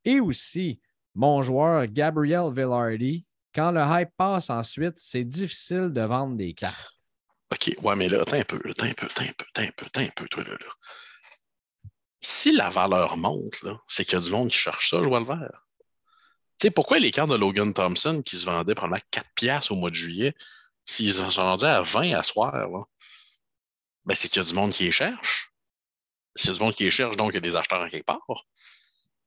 et aussi mon joueur Gabriel Villardi, quand le hype passe ensuite, c'est difficile de vendre des cartes. OK, ouais, mais là, attends un peu, attends un peu, attends un peu, attends un peu, attends un peu, toi, là, là. Si la valeur monte, c'est qu'il y a du monde qui cherche ça, je vois le vert. sais, pourquoi les cartes de Logan Thompson qui se vendaient probablement 4 piastres au mois de juillet, s'ils sont vendus à 20 à soir, ben, c'est qu'il y a du monde qui les cherche. S'il y a du monde qui les cherche, donc il y a des acheteurs en quelque part.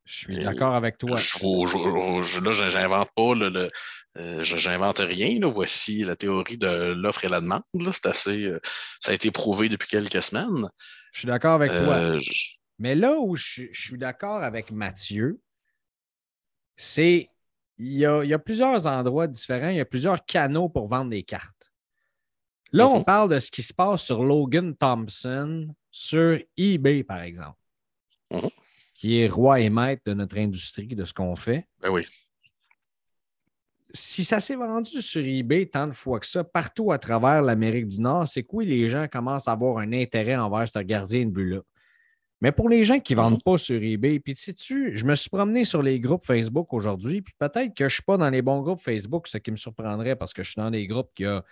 Je suis d'accord avec toi. Je, je, là, j'invente pas, le, euh, j'invente rien. Là. Voici la théorie de l'offre et la demande. C'est assez, euh, ça a été prouvé depuis quelques semaines. Je suis d'accord avec toi. Euh, Mais là où je, suis d'accord avec Mathieu, c'est il y, a, il y, a, plusieurs endroits différents, il y a plusieurs canaux pour vendre des cartes. Là, on mhm. parle de ce qui se passe sur Logan Thompson sur eBay, par exemple. Mhm qui est roi et maître de notre industrie, de ce qu'on fait. Ben oui. Si ça s'est vendu sur eBay tant de fois que ça, partout à travers l'Amérique du Nord, c'est que les gens commencent à avoir un intérêt envers ce gardien de but-là. Mais pour les gens qui ne vendent mhm. pas sur eBay, puis sais-tu, je me suis promené sur les groupes Facebook aujourd'hui, puis peut-être que je ne suis pas dans les bons groupes Facebook, ce qui me surprendrait parce que je suis dans des groupes qui ont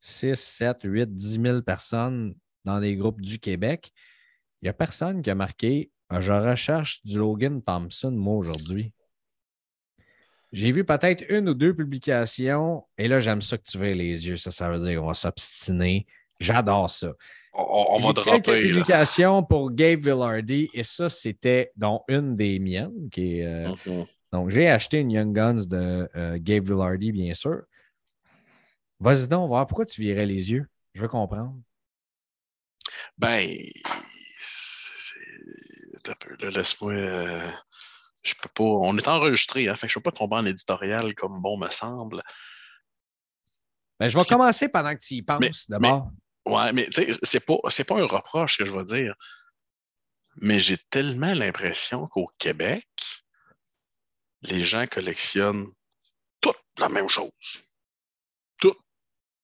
6, 7, 8, 10 000 personnes dans des groupes du Québec. Il n'y a personne qui a marqué je recherche du Logan Thompson, moi, aujourd'hui. J'ai vu peut-être une ou deux publications, et là, j'aime ça que tu veux les yeux. Ça, ça veut dire qu'on va s'obstiner. J'adore ça. On, va dropper. Quelques publications pour Gabe Villardy, et ça, c'était dont une des miennes. Qui est, euh, mm-hmm. Donc, j'ai acheté une Young Guns de euh, Gabe Villardy, bien sûr. Vas-y donc, voir pourquoi tu virais les yeux. Je veux comprendre. Ben, laisse-moi. Euh, je peux pas. On est enregistré, hein, fait que je ne peux pas tomber en éditorial comme bon me semble. Ben, je vais commencer pendant que tu y penses d'abord. Ouais, mais c'est pas, pas un reproche que je vais dire. Mais j'ai tellement l'impression qu'au Québec, les gens collectionnent toute la même chose. Toute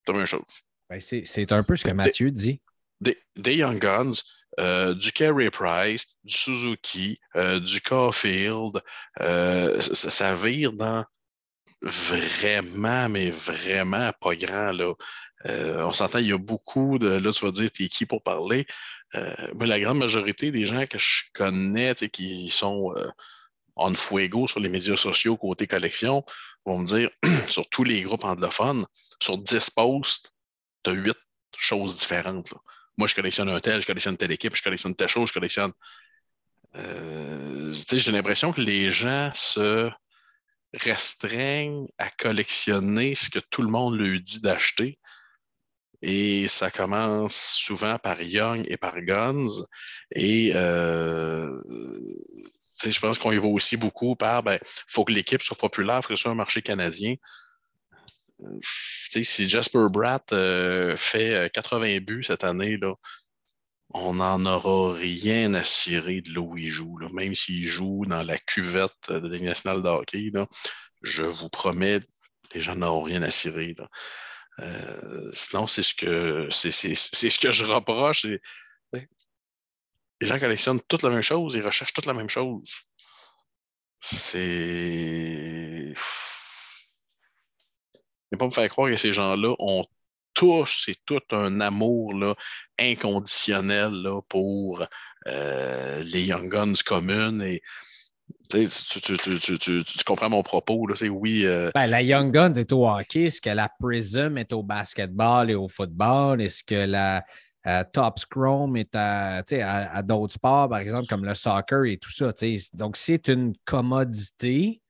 la même chose. Ben, c'est un peu ce que Mathieu dit. Des, des Young Guns, euh, du Carey Price, du Suzuki, euh, du Caulfield. Euh, ça, vire dans vraiment, mais vraiment pas grand. On s'entend, il y a beaucoup de. Là, tu vas dire, t'es qui pour parler? mais la grande majorité des gens que je connais, qui sont on fuego sur les médias sociaux côté collection, vont me dire, sur tous les groupes anglophones, sur 10 posts, tu as 8 choses différentes. Moi, je collectionne un tel, je collectionne telle équipe, je collectionne telle chose, je collectionne. Euh, j'ai l'impression que les gens se restreignent à collectionner ce que tout le monde lui dit d'acheter. Et ça commence souvent par Young et par Guns. Et euh, je pense qu'on y va aussi beaucoup par il ben, faut que l'équipe soit populaire, il faut que ce soit un marché canadien si Jasper Bratt euh, fait 80 euh, buts cette année, là, on n'en aura rien à cirer de là où il joue. Même s'il joue dans la cuvette de la nationale de hockey, je vous promets, les gens n'auront rien à cirer. Euh, sinon, c'est ce que c'est, ce que je reproche. les gens collectionnent toute la même chose, ils recherchent toute la même chose. C'est ne pas me faire croire que ces gens-là ont tous, c'est tout un amour là, inconditionnel là, pour euh, les Young Guns communes. Et, tu, comprends mon propos, là, oui. Euh, ben, la Young Guns est au hockey, est-ce que la Prism est au basketball et au football? Est-ce que la euh, Top Scrum est à, à d'autres sports, par exemple, comme le soccer et tout ça? Donc, c'est une commodité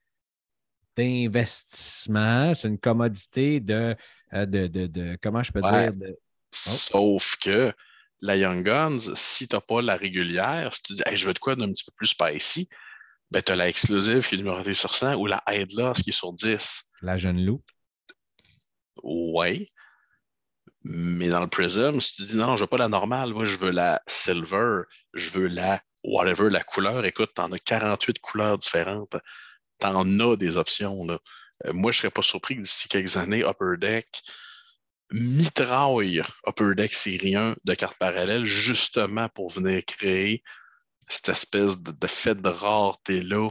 d'investissement, c'est une commodité de, euh, de, comment je peux dire? Oh. Sauf que la Young Guns, si tu n'as pas la régulière, si tu dis je veux de quoi d'un petit peu plus spicy, ben, tu as la exclusive qui est numéro sur 100 ou la Headless qui est sur 10. La jeune loup. Oui. Mais dans le Prism, si tu dis non, je veux pas la normale, moi je veux la silver, je veux la whatever, la couleur, écoute, tu en as 48 couleurs différentes t'en as des options. Là. Euh, moi, je ne serais pas surpris que d'ici quelques années, Upper Deck mitraille Upper Deck série 1 de cartes parallèles justement pour venir créer cette espèce de, fait de rareté-là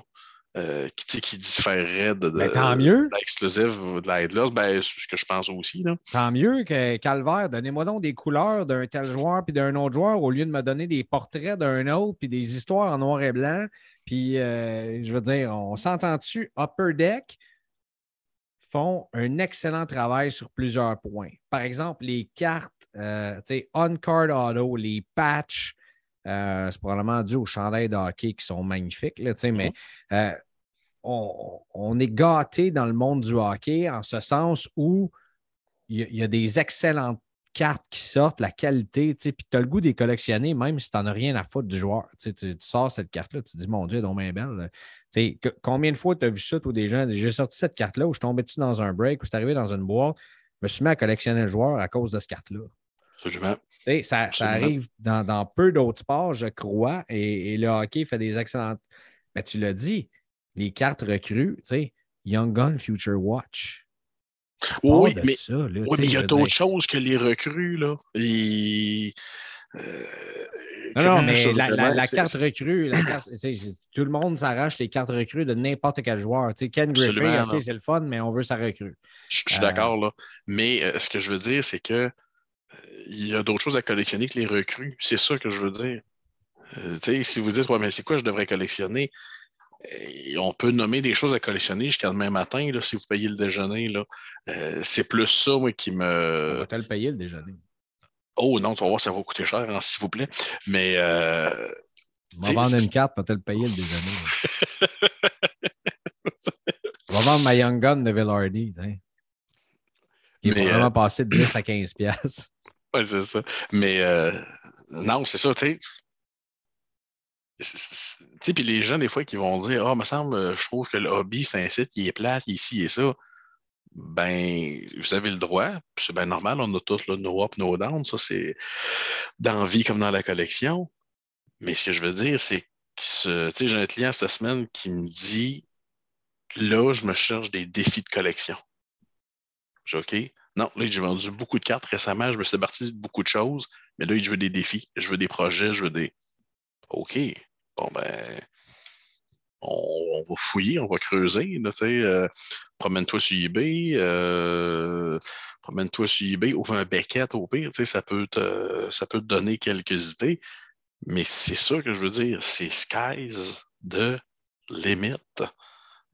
euh, qui, qui différerait de, de, ben, tant mieux. l'exclusive de la Headless, ben, ce que je pense aussi. Là. Tant mieux que Calvaire, donnez-moi donc des couleurs d'un tel joueur puis d'un autre joueur au lieu de me donner des portraits d'un autre puis des histoires en noir et blanc Puis, euh, je veux dire, on s'entend-tu, Upper Deck font un excellent travail sur plusieurs points. Par exemple, les cartes, euh, on-card auto, les patchs, euh, c'est probablement dû aux chandelles de hockey qui sont magnifiques, là, mais mm-hmm. euh, on, on, est gâté dans le monde du hockey en ce sens où il y, a des excellentes cartes qui sortent, la qualité, puis tu as le goût de les collectionner, même si tu n'en as rien à foutre du joueur. Tu, sors cette carte-là, tu te dis, mon Dieu, elle est belle. Que, combien de fois tu as vu ça, toi, des gens? J'ai sorti cette carte-là où je tombais dessus dans un break, ou c'est arrivé dans une boîte, je me suis mis à collectionner le joueur à cause de cette carte-là. Absolument. Ça, ça, arrive dans, peu d'autres sports, je crois, et, le hockey fait des excellentes. Mais tu l'as dit, les cartes recrues, Young Gun Future Watch. Oui, mais, il y a d'autres choses que les recrues. Là. Euh, non, non, mais la, carte recrue, tout le monde s'arrache les cartes recrues de n'importe quel joueur. Ken Griffey, c'est le fun, mais on veut sa recrue. Je, suis d'accord, là. Mais euh, ce que je veux dire, c'est que euh, il y a d'autres choses à collectionner que les recrues. C'est ça que je veux dire. si vous dites, ouais, mais c'est quoi je devrais collectionner? On peut nommer des choses à collectionner jusqu'à demain matin, là, si vous payez le déjeuner. Là. Euh, c'est plus ça qui me. On va-t-elle payer le déjeuner? Oh non, tu vas voir, ça va coûter cher, hein, s'il vous plaît. Mais. Euh, on va vendre une carte, va-t-elle payer le déjeuner? on va vendre ma Young Gun de Villardy. Qui est vraiment euh, passé de 10 à 15 pièces. Oui, c'est ça. Mais non, c'est ça, tu sais, puis les gens, des fois, qui vont dire Ah, oh, me semble, je trouve que le hobby, c'est un site, il est plat, ici et ça. Ben, vous avez le droit, c'est bien normal, on a tous le no up, no down, ça c'est dans vie comme dans la collection. Mais ce que je veux dire, c'est que j'ai un client cette semaine qui me dit Là, je me cherche des défis de collection. J'ai OK. Non, là, j'ai vendu beaucoup de cartes récemment, je me suis parti de beaucoup de choses, mais là, je veux des défis, je veux des projets, je veux des. OK. Bon, ben, on, va fouiller, on va creuser. Euh, promène-toi sur eBay. Euh, promène-toi sur eBay, ouvre un Beckett au pire. Ça peut, te, ça peut donner quelques idées. Mais c'est ça que je veux dire. C'est skies de limite.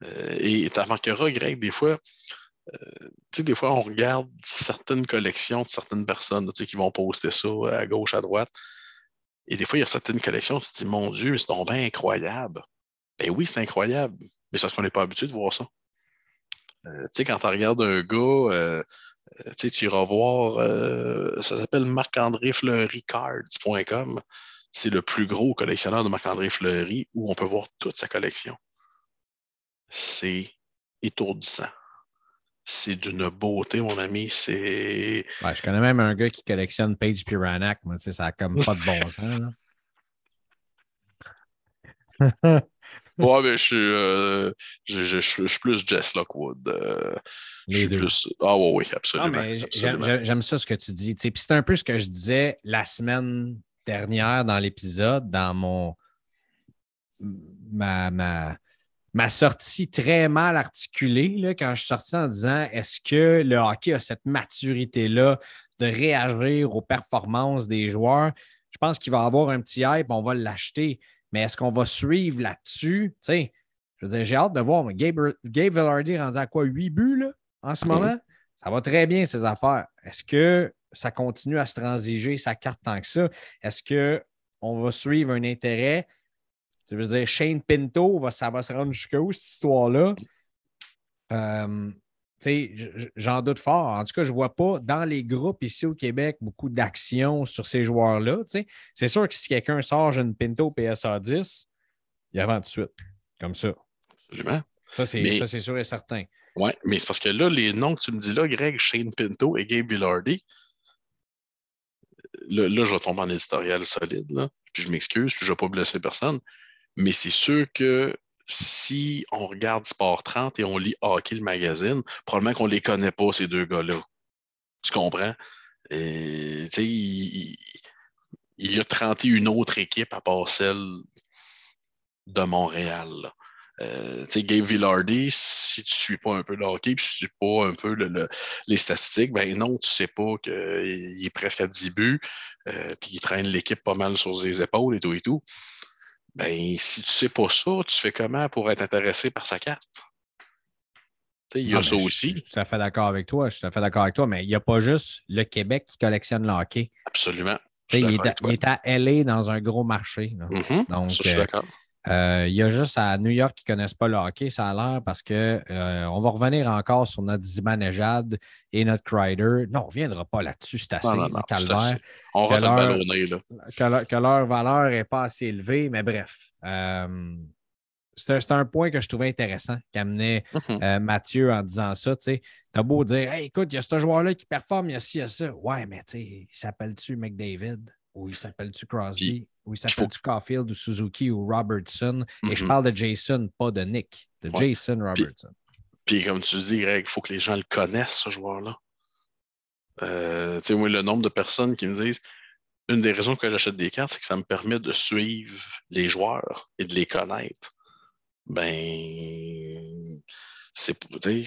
Euh, et tu remarqueras, Greg, des fois, sais, des fois, on regarde certaines collections de certaines personnes qui vont poster ça à gauche, à droite. Et des fois, il y a certaines collections, tu te dis, mon Dieu, c'est tombé incroyable. Ben oui, c'est incroyable, mais c'est parce qu'on n'est pas habitué de voir ça. Euh, tu sais, quand tu regardes un gars, euh, euh, tu iras voir, ça s'appelle Marc-André. C'est le plus gros collectionneur de Marc-André Fleury où on peut voir toute sa collection. C'est étourdissant c'est d'une beauté, mon ami. C'est. je connais même un gars qui collectionne Page Piranac. Moi, tu sais, ça n'a comme pas de bon sens. ouais, mais je suis, euh, je, je, je, suis plus Jess Lockwood. Euh, je suis plus. Ah, oui, oui, absolument. J'aime ça ce que tu dis. Puis c'est un peu ce que je disais la semaine dernière dans l'épisode, dans mon. Ma, ma, ma sortie très mal articulée là, quand je suis sorti en disant est-ce que le hockey a cette maturité-là de réagir aux performances des joueurs? Je pense qu'il va avoir un petit hype, on va l'acheter. Mais est-ce qu'on va suivre là-dessus? je veux dire, j'ai hâte de voir. Gabe, Gabe Villardy rendu à quoi? 8 buts là, en ce moment? Ça va très bien, ces affaires. Est-ce que ça continue à se transiger sa carte tant que ça? Est-ce qu'on va suivre un intérêt? Je veux dire, Shane Pinto, ça va se rendre jusqu'où, cette histoire-là? Euh, j'en doute fort. En tout cas, je ne vois pas dans les groupes ici au Québec beaucoup d'action sur ces joueurs-là. C'est sûr que si quelqu'un sort une Pinto PSA 10, il y a tout de suite. Comme ça. Absolument. Ça, c'est sûr et certain. Oui, mais c'est parce que là, les noms que tu me dis là, Greg, Shane Pinto et Gabe Villardy, là, là, je vais tomber en éditorial solide, là, puis je m'excuse, puis je ne vais pas blesser personne. Mais c'est sûr que si on regarde Sport 30 et on lit Hockey le magazine, probablement qu'on ne les connaît pas, ces deux gars-là. Tu comprends? Il, il, y a 31 autres équipes à part celle de Montréal. Euh, Gabe Villardy, si tu ne suis pas un peu le hockey, puis tu ne suis pas un peu les statistiques, ben non, tu ne sais pas qu'il est presque à 10 buts, euh, puis il traîne l'équipe pas mal sur ses épaules et tout et tout. Ben, si tu sais pas ça, tu fais comment pour être intéressé par sa carte? Il y a ça ben, Je aussi. suis tout à fait d'accord avec toi. Je suis tout à fait d'accord avec toi, mais il n'y a pas juste le Québec qui collectionne le hockey. Absolument. Il est, à, il est à LA dans un gros marché. là. Mhm. Donc, Ça, je suis euh, d'accord. Euh, il y a juste à New York qui ne connaissent pas le hockey, ça a l'air, parce que euh, on va revenir encore sur notre Zibanejad et notre Crider. Non, on ne reviendra pas là-dessus, c'est assez, Non, assez. On rentre le là. Que, leur, que leur valeur n'est pas assez élevée, mais bref. Euh, c'est un- point que je trouvais intéressant qu'amenait Mhm. euh, Mathieu en disant ça. Tu T'as beau dire, hey, écoute, il y a ce joueur-là qui performe, il y a ci, il y a ça. Ouais, mais tu sais, il s'appelle-tu McDavid ou il s'appelle-tu Crosby? Ou il s'appelle-tu Caulfield ou Suzuki ou Robertson? Et je Mhm. parle de Jason, pas de Nick, de Ouais. Jason Robertson. Puis comme tu dis, Greg, il faut que les gens le connaissent, ce joueur-là. Euh, tu sais, moi, le nombre de personnes qui me disent une des raisons que j'achète des cartes, c'est que ça me permet de suivre les joueurs et de les connaître. Ben, c'est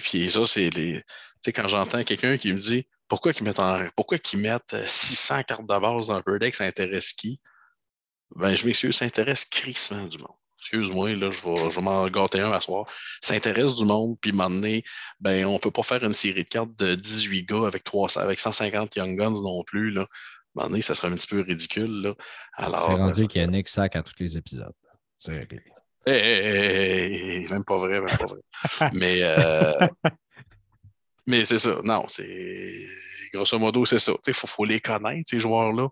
puis ça, c'est les. Tu sais, quand j'entends quelqu'un qui me dit pourquoi qu'ils mettent, en- pourquoi qu'ils mettent euh, 600 cartes de base dans Deck, ça intéresse qui? Ben, je m'excuse, ça intéresse crissement du monde. Excuse-moi, là, je vais, je m'en gâter un à soir. Ça intéresse du monde, puis à un moment donné, ben, on ne peut pas faire une série de cartes de 18 gars avec, 300, avec 150 Young Guns non plus. Là. À un moment donné, ça serait un petit peu ridicule. Là. Alors, C'est rendu euh, qu'il y a Nick Sack à tous les épisodes. C'est réglé. hey, hey, hey, hey, même pas vrai, même pas vrai. mais euh, mais c'est ça. Non, c'est grosso modo, c'est ça. Il faut, faut les connaître, ces joueurs-là.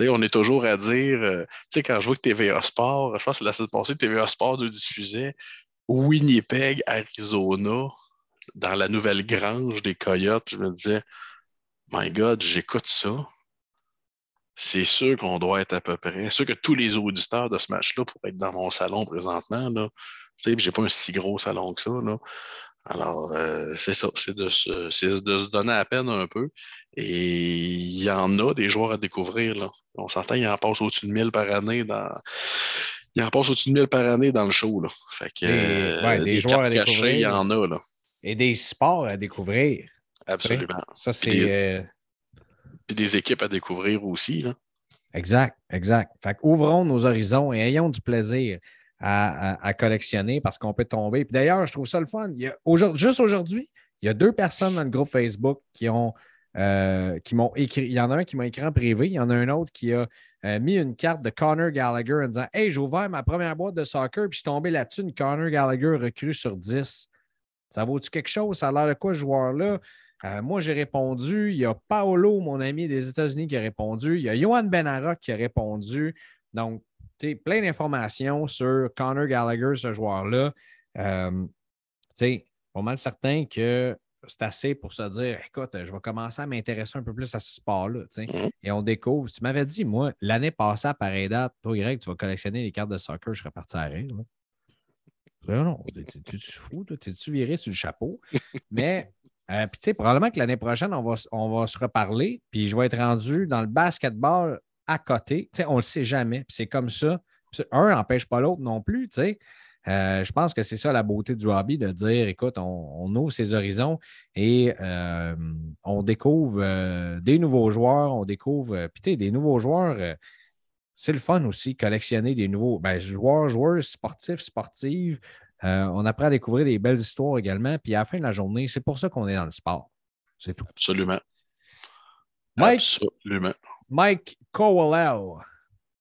On est toujours à dire, euh, quand je vois que TVA Sport, je pense que la semaine passée, TVA Sport nous diffusait Winnipeg, Arizona, dans la nouvelle grange des Coyotes. Je me disais, My God, j'écoute ça. C'est sûr qu'on doit être à peu près. Sûr que tous les auditeurs de ce match-là pourraient être dans mon salon présentement. Là. Puis j'ai pas un si gros salon que ça. Là. Alors, euh, c'est ça, c'est de, se, c'est de se donner à peine un peu. Et il y en a des joueurs à découvrir. Là. On s'entend, il en passe au-dessus de 1000 par année dans. Il en passe au-dessus de 1000 par année dans le show. Là. Fait que, Des- euh, ouais, des joueurs cartes à cachées, découvrir. il y en a. Là. Et des sports à découvrir. Absolument. Ça, Puis c'est. euh, Puis des équipes à découvrir aussi. Là. Exact, exact. Fait que ouvrons nos horizons et ayons du plaisir à, collectionner parce qu'on peut tomber. Puis d'ailleurs, je trouve ça le fun. Juste aujourd'hui, il y a deux personnes dans le groupe Facebook qui ont euh, qui m'ont écrit. Il y en a un qui m'a écrit en privé, il y en a un autre qui a euh, mis une carte de Connor Gallagher en disant Hey, j'ai ouvert ma première boîte de soccer, puis je suis tombé là-dessus, une Gallagher recrue sur 10. Ça vaut-tu quelque chose? Ça a l'air de quoi, ce joueur-là? Euh, moi, j'ai répondu. Il y a Paolo, mon ami des États-Unis, qui a répondu. Il y a Johan Benara qui a répondu. Donc, plein d'informations sur Connor Gallagher, ce joueur-là. Euh, pas mal certain que c'est assez pour se dire écoute, je vais commencer à m'intéresser un peu plus à ce sport-là. Mhm. Et on découvre. Tu m'avais dit, moi, l'année passée à pareille date, toi, Greg, tu vas collectionner les cartes de soccer, je serais parti à rire. là. Non, t'es- t'es-tu fou, t'es-tu viré sur le chapeau? Mais, euh, puis tu sais, probablement que l'année prochaine, on va, on va se reparler, puis je vais être rendu dans le basketball à côté. Tu sais, on ne le sait jamais, c'est comme ça. Un n'empêche pas l'autre non plus, tu sais. Euh, je pense que c'est ça la beauté du hobby, de dire, écoute, on, on ouvre ses horizons et euh, on découvre euh, des nouveaux joueurs, on découvre, euh, puis tu sais, des nouveaux joueurs, c'est le fun aussi, collectionner des nouveaux ben, joueurs, joueurs sportifs, sportives. On apprend à découvrir des belles histoires également. Puis à la fin de la journée, c'est pour ça qu'on est dans le sport. C'est tout. Absolument. Mike, Absolument. Mike Kowalew,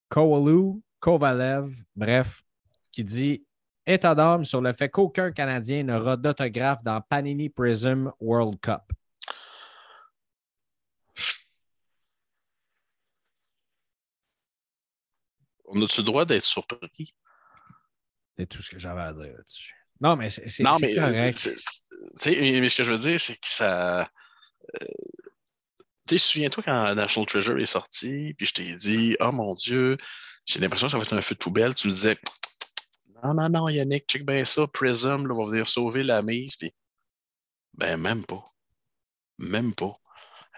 Kowalou, Kovalev, bref, qui dit état d'âme sur le fait qu'aucun Canadien n'aura d'autographe dans Panini Prism World Cup. On a-tu le droit d'être surpris? C'est tout ce que j'avais à dire là-dessus. Non, mais c'est euh, correct. sais, mais ce que je veux dire, c'est que ça. euh, tu sais, souviens-toi quand National Treasure est sorti, puis je t'ai dit, oh mon Dieu, j'ai l'impression que ça va être un feu de poubelle. Tu me disais, non, non, non, Yannick, check bien ça, Prism là, va venir sauver la mise. Puis, ben, même pas. Même pas.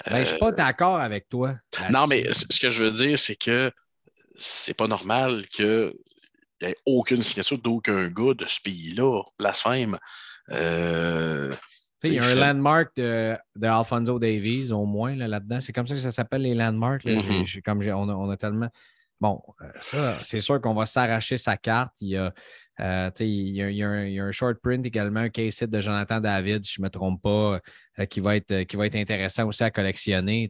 Ben, je ne suis Euh, pas d'accord avec toi. non, mais ce que je veux dire, c'est que c'est pas normal qu'il n'y ait aucune signature d'aucun gars de ce pays-là. Blasphème. Euh, Il y a un landmark de, de Alfonso Davies, au moins, là, là-dedans. c'est comme ça que ça s'appelle, les landmarks. là. Mhm. J'ai- comme on, a, on a tellement. Bon, ça, c'est sûr qu'on va s'arracher sa carte. Il y a euh, il, y a, un, short print également, un case de Jonathan David, si je ne me trompe pas, euh, qui, va être, qui va être intéressant aussi à collectionner.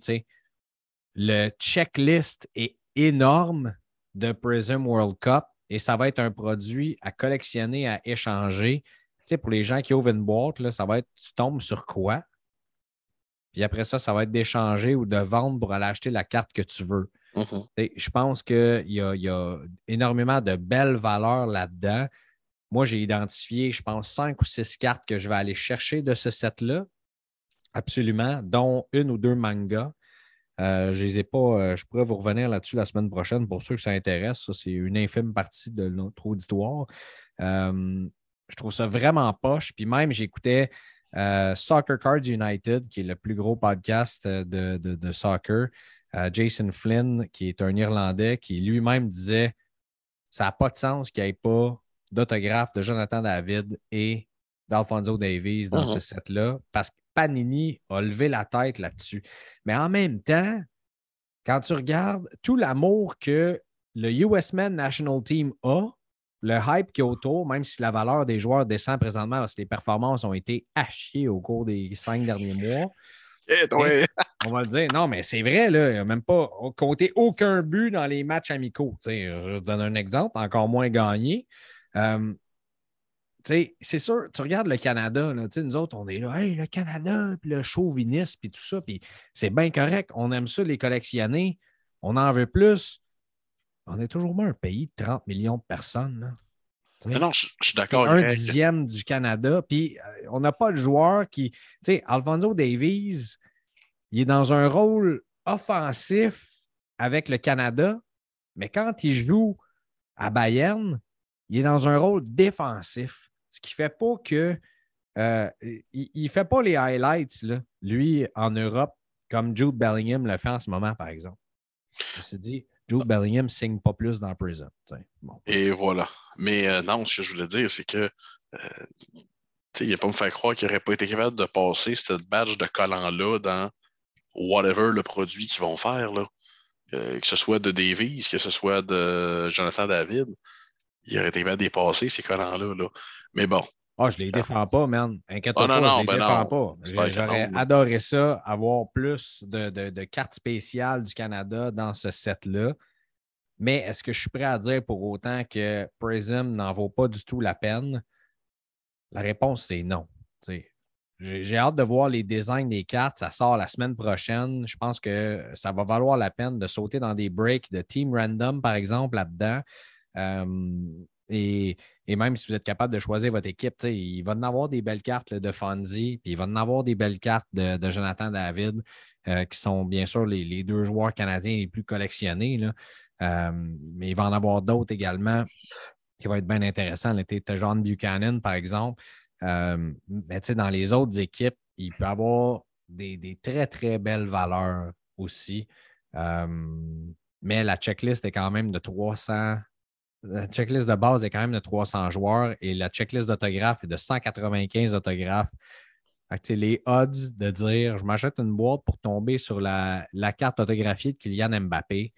Le checklist est énorme de Prism World Cup et ça va être un produit à collectionner, à échanger. Pour les gens qui ouvrent une boîte, là, ça va être tu tombes sur quoi? Puis après ça, ça va être d'échanger ou de vendre pour aller acheter la carte que tu veux. Mm-hmm. Je pense qu'il y, y a, énormément de belles valeurs là-dedans. Moi, j'ai identifié, je pense, cinq ou six cartes que je vais aller chercher de ce set-là. Absolument, dont une ou deux mangas. Euh, je les ai pas. Euh, je pourrais vous revenir là-dessus la semaine prochaine pour ceux que ça intéresse. Ça, c'est une infime partie de notre auditoire. Euh, je trouve ça vraiment poche. Puis même, j'écoutais Soccer Cards United, qui est le plus gros podcast de, de soccer. Jason Flynn, qui est un Irlandais, qui lui-même disait ça n'a pas de sens qu'il n'y ait pas d'autographe de Jonathan David et d'Alfonso Davies dans ce mhm. set-là, parce que Panini a levé la tête là-dessus. Mais en même temps, quand tu regardes tout l'amour que le US Men National Team a, le hype qui est autour, même si la valeur des joueurs descend présentement parce que les performances ont été hachées au cours des cinq derniers mois, on va le dire. Non, mais c'est vrai, là. Il n'a même pas compté aucun but dans les matchs amicaux. je donne un exemple, encore moins gagné. Euh, c'est sûr, tu regardes le Canada, là, nous autres, on est là, hey, le Canada, puis le chauvinisme, puis tout ça, puis c'est bien correct. On aime ça, les collectionner. On en veut plus. On est toujours moins un pays de 30 millions de personnes. non, je, suis d'accord. Un dixième du Canada. Puis euh, on n'a pas de joueur qui. Tu sais, Alfonso Davies, il est dans un rôle offensif avec le Canada, mais quand il joue à Bayern, il est dans un rôle défensif. Ce qui ne fait pas que. Euh, il ne fait pas les highlights, là, lui, en Europe, comme Jude Bellingham le fait en ce moment, par exemple. Ceci dit, Jude Bellingham ne signe pas plus dans Prison. Et voilà. Mais euh, non, ce que je voulais dire, c'est que euh, il a pas me faire croire qu'il n'aurait pas été capable de passer cette badge de collant-là dans whatever le produit qu'ils vont faire. Là. que ce soit de Davies, que ce soit de Jonathan David il aurait été capable de dépasser ces collants-là. Là. Mais bon. Ah, je ne les défends pas, man. Inquiète-toi ah, pas, je ne les ben défends pas. J'aurais adoré ça, avoir plus de, cartes spéciales du Canada dans ce set-là. Mais est-ce que je suis prêt à dire pour autant que Prism n'en vaut pas du tout la peine? La réponse, c'est non. J'ai hâte de voir les designs des cartes. Ça sort la semaine prochaine. Je pense que ça va valoir la peine de sauter dans des breaks de Team Random, par exemple, là-dedans. Euh, et, même si vous êtes capable de choisir votre équipe, il va en avoir des belles cartes de Fonzie, puis il va en avoir des belles cartes de, Jonathan David, euh, qui sont bien sûr les, deux joueurs canadiens les plus collectionnés. Euh, mais il va en avoir d'autres également qui vont être bien intéressants. Tu as John Buchanan, par exemple. mais dans les autres équipes, il peut avoir des, des très, très belles valeurs aussi. mais la checklist est quand même de 300 la checklist de base est quand même de 300 joueurs et la checklist d'autographes est de 195 autographes. les odds de dire je m'achète une boîte pour tomber sur la, carte autographiée de Kylian Mbappé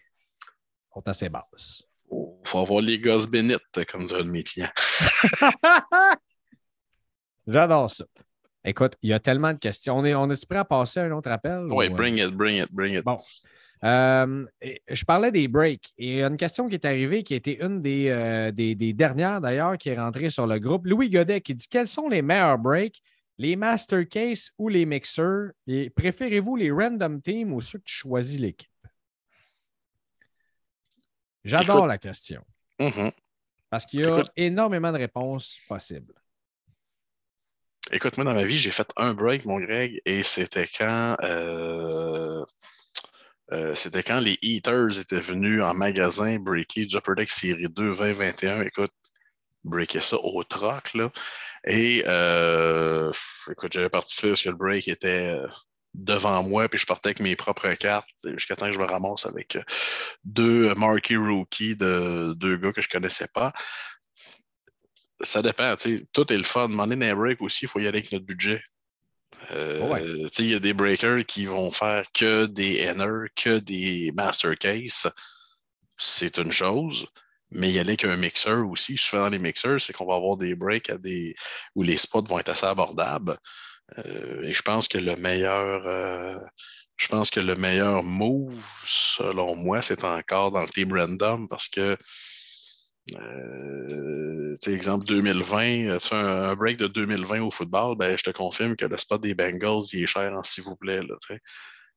sont assez basses. Il faut avoir les gosses bénites, comme dirait mes J'adore ça. Écoute, il y a tellement de questions. On est, on est prêt à passer à un autre appel? Oui, bring it, bring it, bring it. Bon. Euh, je parlais des breaks et il y a une question qui est arrivée qui a été une des, euh, des, dernières d'ailleurs qui est rentrée sur le groupe. Louis Godet qui dit Quels sont les meilleurs breaks, les master case ou les mixers et préférez-vous les random teams ou ceux que tu choisis l'équipe J'adore la question. Mm-hmm. Parce qu'il y a énormément de réponses possibles. Écoute, moi, dans ma vie, j'ai fait un break, mon Greg, et c'était quand euh, euh, c'était quand les Eaters étaient venus en magasin breaker du Upper Deck Série 2 2021. Écoute, breaker ça au troc, là. Et euh, écoute, j'avais participé parce que le break était euh, devant moi, puis je partais avec mes propres cartes jusqu'à temps que je me ramasse avec deux marquee rookies de deux gars que je connaissais pas. Ça dépend, tu sais, tout est le fun. Money break aussi, il faut y aller avec notre budget. Euh, il y a des breakers qui vont faire que des NR, que des master case. c'est une chose, mais il y a qu'un mixeur aussi. Souvent dans les mixeurs, c'est qu'on va avoir des breaks à des... où les spots vont être assez abordables. Euh, et je pense que le meilleur. Euh, je pense que le meilleur move, selon moi, c'est encore dans le team random parce que euh, exemple 2020, tu un, break de 2020 au football, ben, je te confirme que le spot des Bengals, il est cher en s'il vous plaît. Là,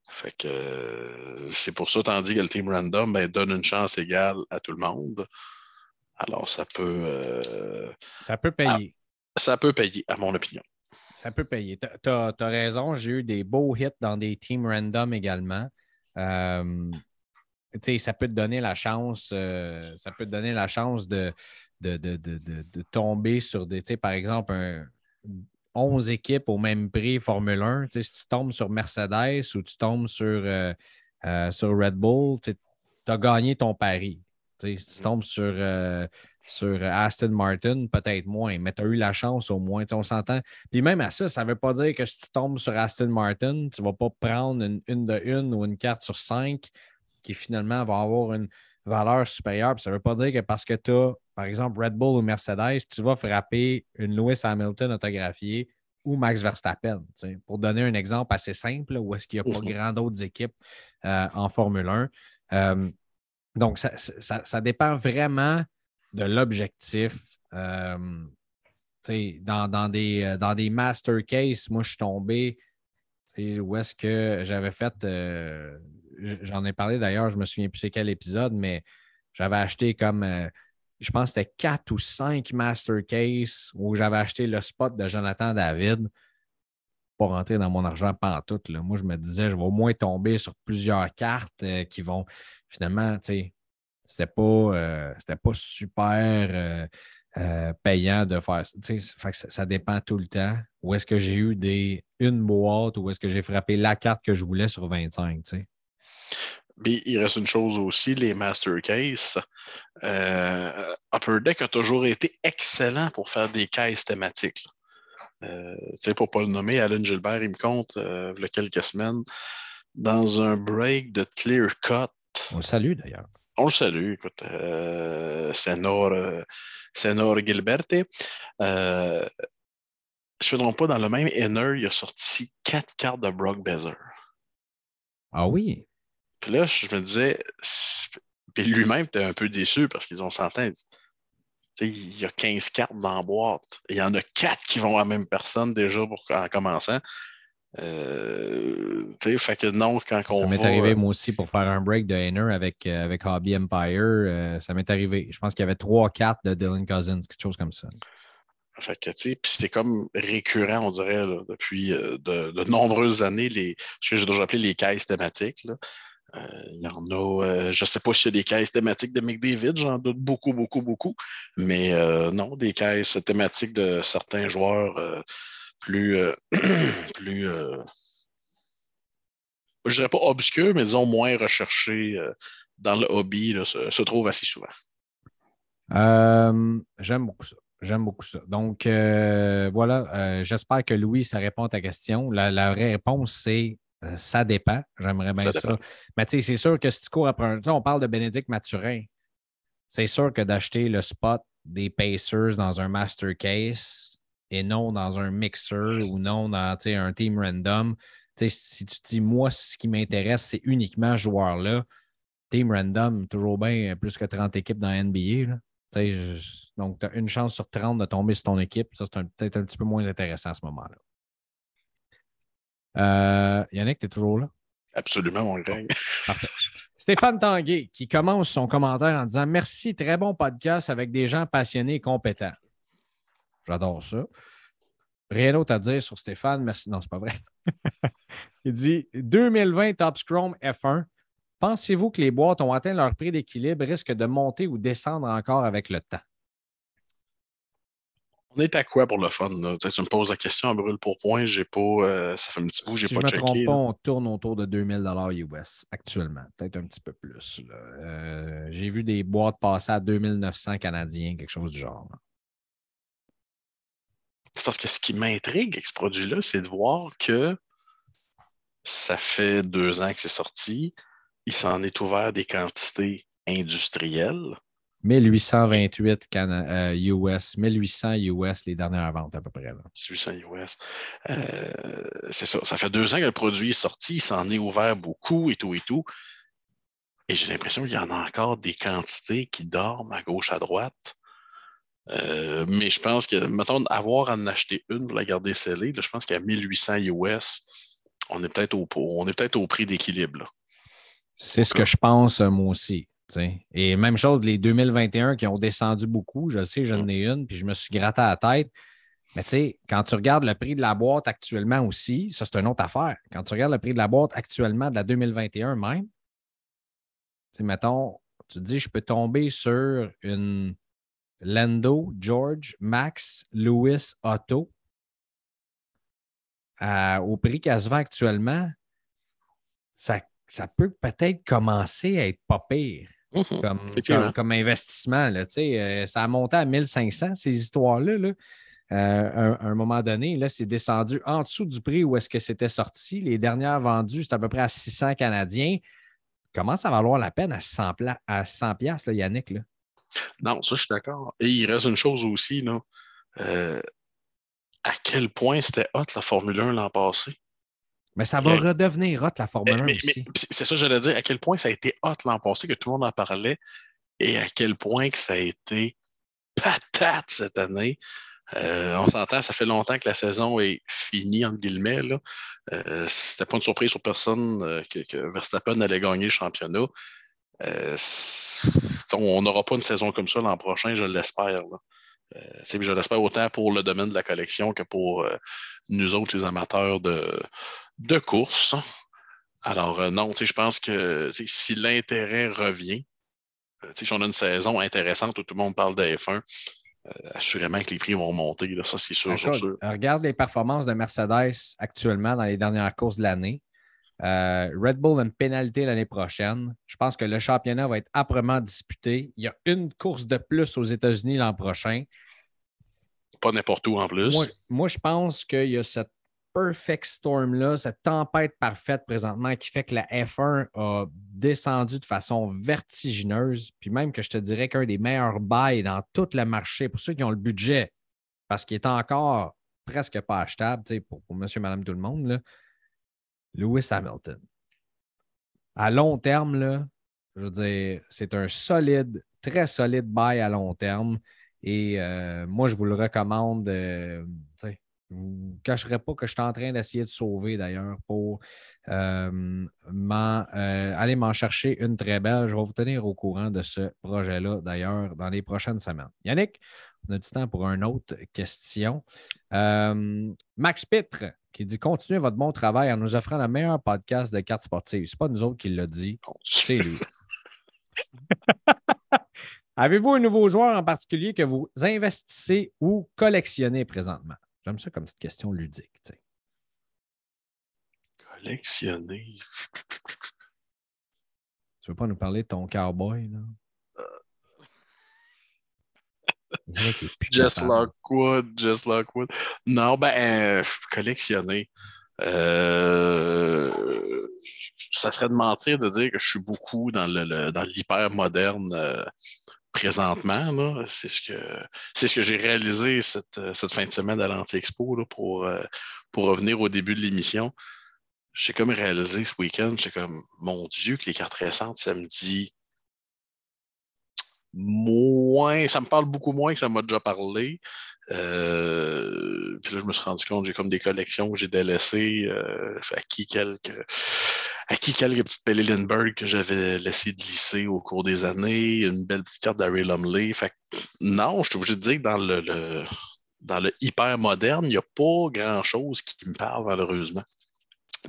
fait que euh, c'est pour ça, tandis que le team random ben, donne une chance égale à tout le monde. Alors, ça peut. Euh, ça peut payer. ça peut payer, à mon opinion. Ça peut payer. Tu as, raison, j'ai eu des beaux hits dans des teams random également. Euh, ça peut te donner la chance, ça peut te donner la chance de, de, de, de tomber sur des, par exemple, un, 11 équipes au même prix Formule 1. si tu tombes sur Mercedes ou tu tombes sur, euh, euh, sur Red Bull, tu as gagné ton pari. si tu mm. tombes sur, euh, sur Aston Martin, peut-être moins, mais tu as eu la chance au moins. On s'entend. Puis même à ça, ça ne veut pas dire que si tu tombes sur Aston Martin, tu ne vas pas prendre une, une, de une ou une carte sur cinq qui finalement va avoir une valeur supérieure. ça ne veut pas dire que parce que tu as par exemple, Red Bull ou Mercedes, tu vas frapper une Lewis Hamilton autographiée ou Max Verstappen. Pour donner un exemple assez simple, où est-ce qu'il n'y a pas grand d'autres équipes euh, en Formule 1. Euh, donc, ça, dépend vraiment de l'objectif. Euh, dans, dans, des, dans des master cases, moi, je suis tombé où est-ce que j'avais fait, j'en ai parlé d'ailleurs, je me souviens plus c'est quel épisode, mais j'avais acheté comme je pense que c'était quatre ou cinq master cases où j'avais acheté le spot de Jonathan David pour rentrer dans mon argent pantoute. Là. Moi, je me disais, je vais au moins tomber sur plusieurs cartes euh, qui vont finalement, tu sais, c'était pas, euh, pas super euh, payant de faire ça. ça dépend tout le temps. Où est-ce que j'ai eu des, une boîte ou est-ce que j'ai frappé la carte que je voulais sur 25, tu sais il reste une chose aussi, les Master Case. Euh, Upper Deck a toujours été excellent pour faire des cases thématiques. Euh, pour ne pas le nommer, Alan Gilbert, il me compte, euh, il y a quelques semaines, dans un break de Clear Cut. On le salue d'ailleurs. On le salue, écoute. Euh, Senor, Senor Gilberte. je ne me trompe pas, dans le même inner, il a sorti quatre cartes de Brock Bezer. Ah oui? Puis là, je me disais, puis lui-même était un peu déçu parce qu'ils ont s'entend. Il y a 15 cartes dans la boîte. Il y en a 4 qui vont à la même personne déjà pour, en commençant. Euh, fait que non, quand on Ça m'est arrivé, moi aussi, pour faire un break de Hainer avec, euh, avec Hobby Empire. Euh, ça m'est arrivé. Je pense qu'il y avait 3 cartes de Dylan Cousins, quelque chose comme ça. Fait que, tu sais, c'est comme récurrent, on dirait, depuis de, nombreuses années, les, ce que j'ai déjà appelé les caisses thématiques. Là. Euh, il y en a, euh, je ne sais pas s'il y a des caisses thématiques de McDavid, j'en doute beaucoup, beaucoup, beaucoup. Mais euh, non, des caisses thématiques de certains joueurs plus, plus je dirais pas obscurs, mais disons moins recherchés dans le hobby, se, trouvent assez souvent. J'aime beaucoup ça. J'aime beaucoup ça. Donc, voilà, j'espère que Louis, ça répond à ta question. La, la réponse, c'est euh, ça dépend. J'aimerais bien ça. Mais tu sais, c'est sûr que si tu cours après un. on parle de Bénédicte Mathurin. C'est sûr que d'acheter le spot des Pacers dans un master case et non dans un mixer ou non dans un team random. si tu dis, moi, ce qui m'intéresse, c'est uniquement ce joueur-là, team random, toujours bien plus que 30 équipes dans la NBA. donc, tu as une chance sur 30 de tomber sur ton équipe. Ça, c'est peut-être un petit peu moins intéressant à ce moment-là. Euh, Yannick, tu es toujours là? Absolument, mon. Parfait. Stéphane Tanguay qui commence son commentaire en disant Merci, très bon podcast avec des gens passionnés et compétents. J'adore ça. Rien d'autre à dire sur Stéphane. Merci. Non, c'est pas vrai. Il dit 2020 Top Scrum F1. Pensez-vous que les boîtes ont atteint leur prix d'équilibre, risquent de monter ou descendre encore avec le temps? On est à quoi pour le fun? Tu me poses la question à brûle pour point, j'ai pas. Euh, ça fait un petit bout, j'ai si pas je me trompe pas, on tourne autour de 2000 US actuellement, peut-être un petit peu plus. Euh, j'ai vu des boîtes passer à 2900 canadiens, quelque chose du genre. C'est parce que ce qui m'intrigue avec ce produit-là, c'est de voir que ça fait deux ans que c'est sorti. Il s'en est ouvert des quantités industriel. 1828 US, 1800 US les dernières ventes à peu près. 1800 US. c'est ça. Ça fait deux ans que le produit est sorti, il s'en est ouvert beaucoup et tout et tout. Et j'ai l'impression qu'il y en a encore des quantités qui dorment à gauche, à droite. Euh, mais je pense que, mettons, avoir à en acheter une pour la garder scellée, je pense qu'à 1800 US, on est peut-être au, peut au prix d'équilibre. C'est ce que je pense, euh, moi aussi. Et même chose, les 2021 qui ont descendu beaucoup, je sais, j'en mm. ai une, puis je me suis gratté à la tête. Mais tu sais, quand tu regardes le prix de la boîte actuellement aussi, ça, c'est une autre affaire. Quand tu regardes le prix de la boîte actuellement de la 2021 même, tu mettons, tu te dis, je peux tomber sur une Lando, George, Max, Lewis, Otto au prix qu'elle se vend actuellement, ça, ça peut peut-être commencer à être pas pire. Mhm. comme, investissement. Là, euh, ça a monté à 1500, ces histoires-là. Là. Euh, à un moment donné, là, c'est descendu en dessous du prix où est-ce que c'était sorti. Les dernières vendues, c'est à peu près à 600 Canadiens. Comment ça va valoir la peine à 100, à 100 là, Yannick? Là? Non, ça, je suis d'accord. Et il reste une chose aussi, là. Euh, à quel point c'était hot la Formule 1 l'an passé? Mais ça va redevenir hot, la Formule 1 aussi. C'est ça que j'allais dire. À quel point ça a été hot l'an passé, que tout le monde en parlait, et à quel point que ça a été patate cette année. Euh, on s'entend, ça fait longtemps que la saison est finie, entre guillemets. Euh, C'était pas une surprise pour personne euh, que, Verstappen allait gagner le championnat. Euh, on n'aura pas une saison comme ça l'an prochain, je l'espère. je l'espère autant pour le domaine de la collection que pour nous autres, les amateurs de, de course. Alors, euh, non, je pense que si l'intérêt revient, euh, si on a une saison intéressante où tout le monde parle de F1, euh, assurément que les prix vont monter. Là, ça, c'est sûr, Regarde les performances de Mercedes actuellement dans les dernières courses de l'année. Red Bull a une pénalité l'année prochaine. Je pense que le championnat va être âprement disputé. Il y a une course de plus aux États-Unis l'an prochain. Pas n'importe où en plus. moi je pense qu'il y a cette perfect storm-là, cette tempête parfaite présentement qui fait que la F1 a descendu de façon vertigineuse, puis même que je te dirais qu'un des meilleurs buys dans tout le marché, pour ceux qui ont le budget, parce qu'il est encore presque pas achetable pour, pour monsieur, madame, tout le monde, là, Lewis Hamilton. À long terme, là, je veux dire, c'est un solide, très solide buy à long terme. Et euh, moi, je vous le recommande. Euh, je ne vous cacherai pas que je suis en train d'essayer de sauver d'ailleurs pour euh, aller m'en chercher une très belle. Je vais vous tenir au courant de ce projet-là d'ailleurs dans les prochaines semaines. Yannick, on a du temps pour une autre question. Euh, Max Pitre qui dit Continuez votre bon travail en nous offrant le meilleur podcast de cartes sportives. Ce n'est pas nous autres qui l'a dit, c'est lui. Avez-vous un nouveau joueur en particulier que vous investissez ou collectionnez présentement? J'aime ça comme petite question ludique. Tu Collectionner. Tu veux pas nous parler de ton cowboy, là? Just Lockwood, Just Lockwood. Non, ben, euh, collectionner. Euh, ça serait de mentir de dire que je suis beaucoup dans l'hyper moderne euh, présentement. C'est ce que c'est ce que j'ai réalisé cette, cette, fin de semaine à l'Anti-Expo pour, pour revenir au début de l'émission. J'ai comme réalisé ce week-end, j'ai comme mon Dieu que les cartes récentes, ça me dit moins, ça me parle beaucoup moins que ça m'a déjà parlé. Euh, puis là, je me suis rendu compte, j'ai comme des collections que j'ai délaissées, euh, acquis quelques, acquis quelques petites Pelé Lindbergh que j'avais laissé glisser au cours des années, une belle petite carte d'Harry Lumley. Fait non, je suis obligé de dire que dans le, dans le hyper moderne, il n'y a pas grand-chose qui me parle, malheureusement.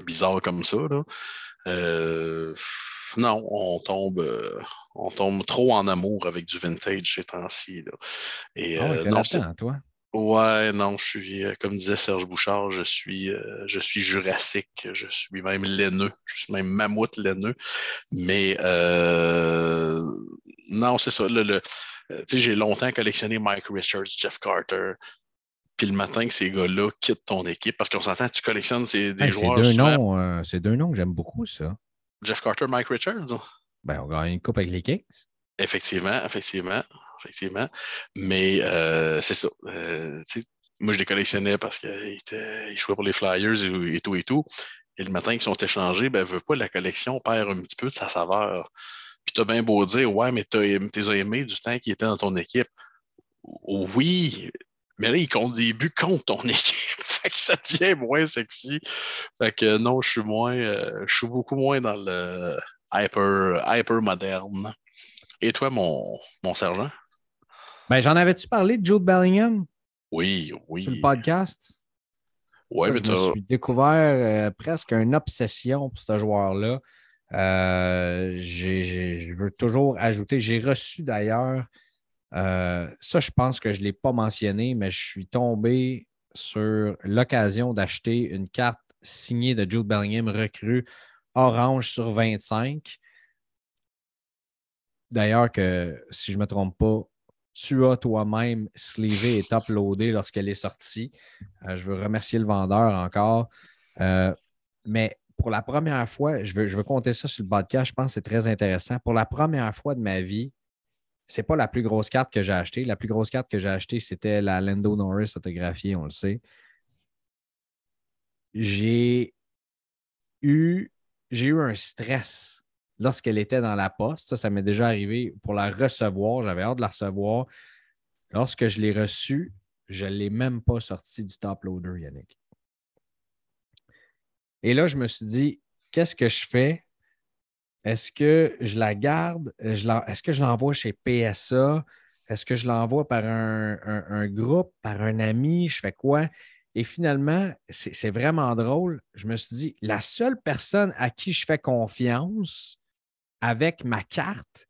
Bizarre comme ça, là. Euh, non, on tombe, euh, on tombe trop en amour avec du vintage ces temps-ci. Et, ah euh, non, toi? Ouais, non, je suis, euh, comme disait Serge Bouchard, je suis, je suis jurassique, je suis même laineux, je suis même mammouth laineux. Mais non, c'est ça. Le, j'ai longtemps collectionné Mike Richards, Jeff Carter, puis le matin que ces gars-là quittent ton équipe, parce qu'on s'entend, tu collectionnes ces, des joueurs. C'est deux noms que j'aime beaucoup, ça. Jeff Carter, Mike Richards. Ben, on gagne une coupe avec les Kings. Effectivement, effectivement, effectivement. Mais euh, c'est ça. Euh, moi, je les collectionnais parce qu'ils jouaient pour les Flyers et, tout et tout. Et le matin qu'ils sont échangés, ben, veut pas, la collection perd un petit peu de sa saveur. Puis as bien beau dire, ouais, mais tu as aimé du temps qui était dans ton équipe. Oui, mais là, il compte des buts contre ton équipe. Fait que ça devient moins sexy. Fait que non, je suis moins, euh, je suis beaucoup moins dans le hyper, hyper moderne. Et toi, mon, mon sergent? Ben, j'en avais-tu parlé de Jude Bellingham? Oui, oui. Sur le podcast? Oui, mais Je me suis découvert euh, presque une obsession pour ce joueur-là. Euh, je veux toujours ajouter, j'ai reçu d'ailleurs euh, ça, je pense que je ne l'ai pas mentionné, mais je suis tombé sur l'occasion d'acheter une carte signée de Jude Bellingham recrue orange sur 25. D'ailleurs, que si je ne me trompe pas, tu as toi-même sleevé et uploadé lorsqu'elle est sortie. Euh, je veux remercier le vendeur encore. Euh, mais pour la première fois, je veux, je veux compter ça sur le podcast, je pense que c'est très intéressant. Pour la première fois de ma vie, c'est pas la plus grosse carte que j'ai achetée. La plus grosse carte que j'ai achetée, c'était la Lando Norris autographiée, on le sait. J'ai eu, j'ai eu un stress lorsqu'elle était dans la poste. Ça, ça m'est déjà arrivé pour la recevoir. J'avais hâte de la recevoir. Lorsque je l'ai reçue, je ne l'ai même pas sortie du top loader, Yannick. Et là, je me suis dit, qu'est-ce que je fais? Est-ce que je la garde? Euh, est-ce que je l'envoie chez PSA? Est-ce que je l'envoie par un, groupe, par un ami? Je fais quoi? Et finalement, c'est vraiment drôle. Je me suis dit, la seule personne à qui je fais confiance avec ma carte,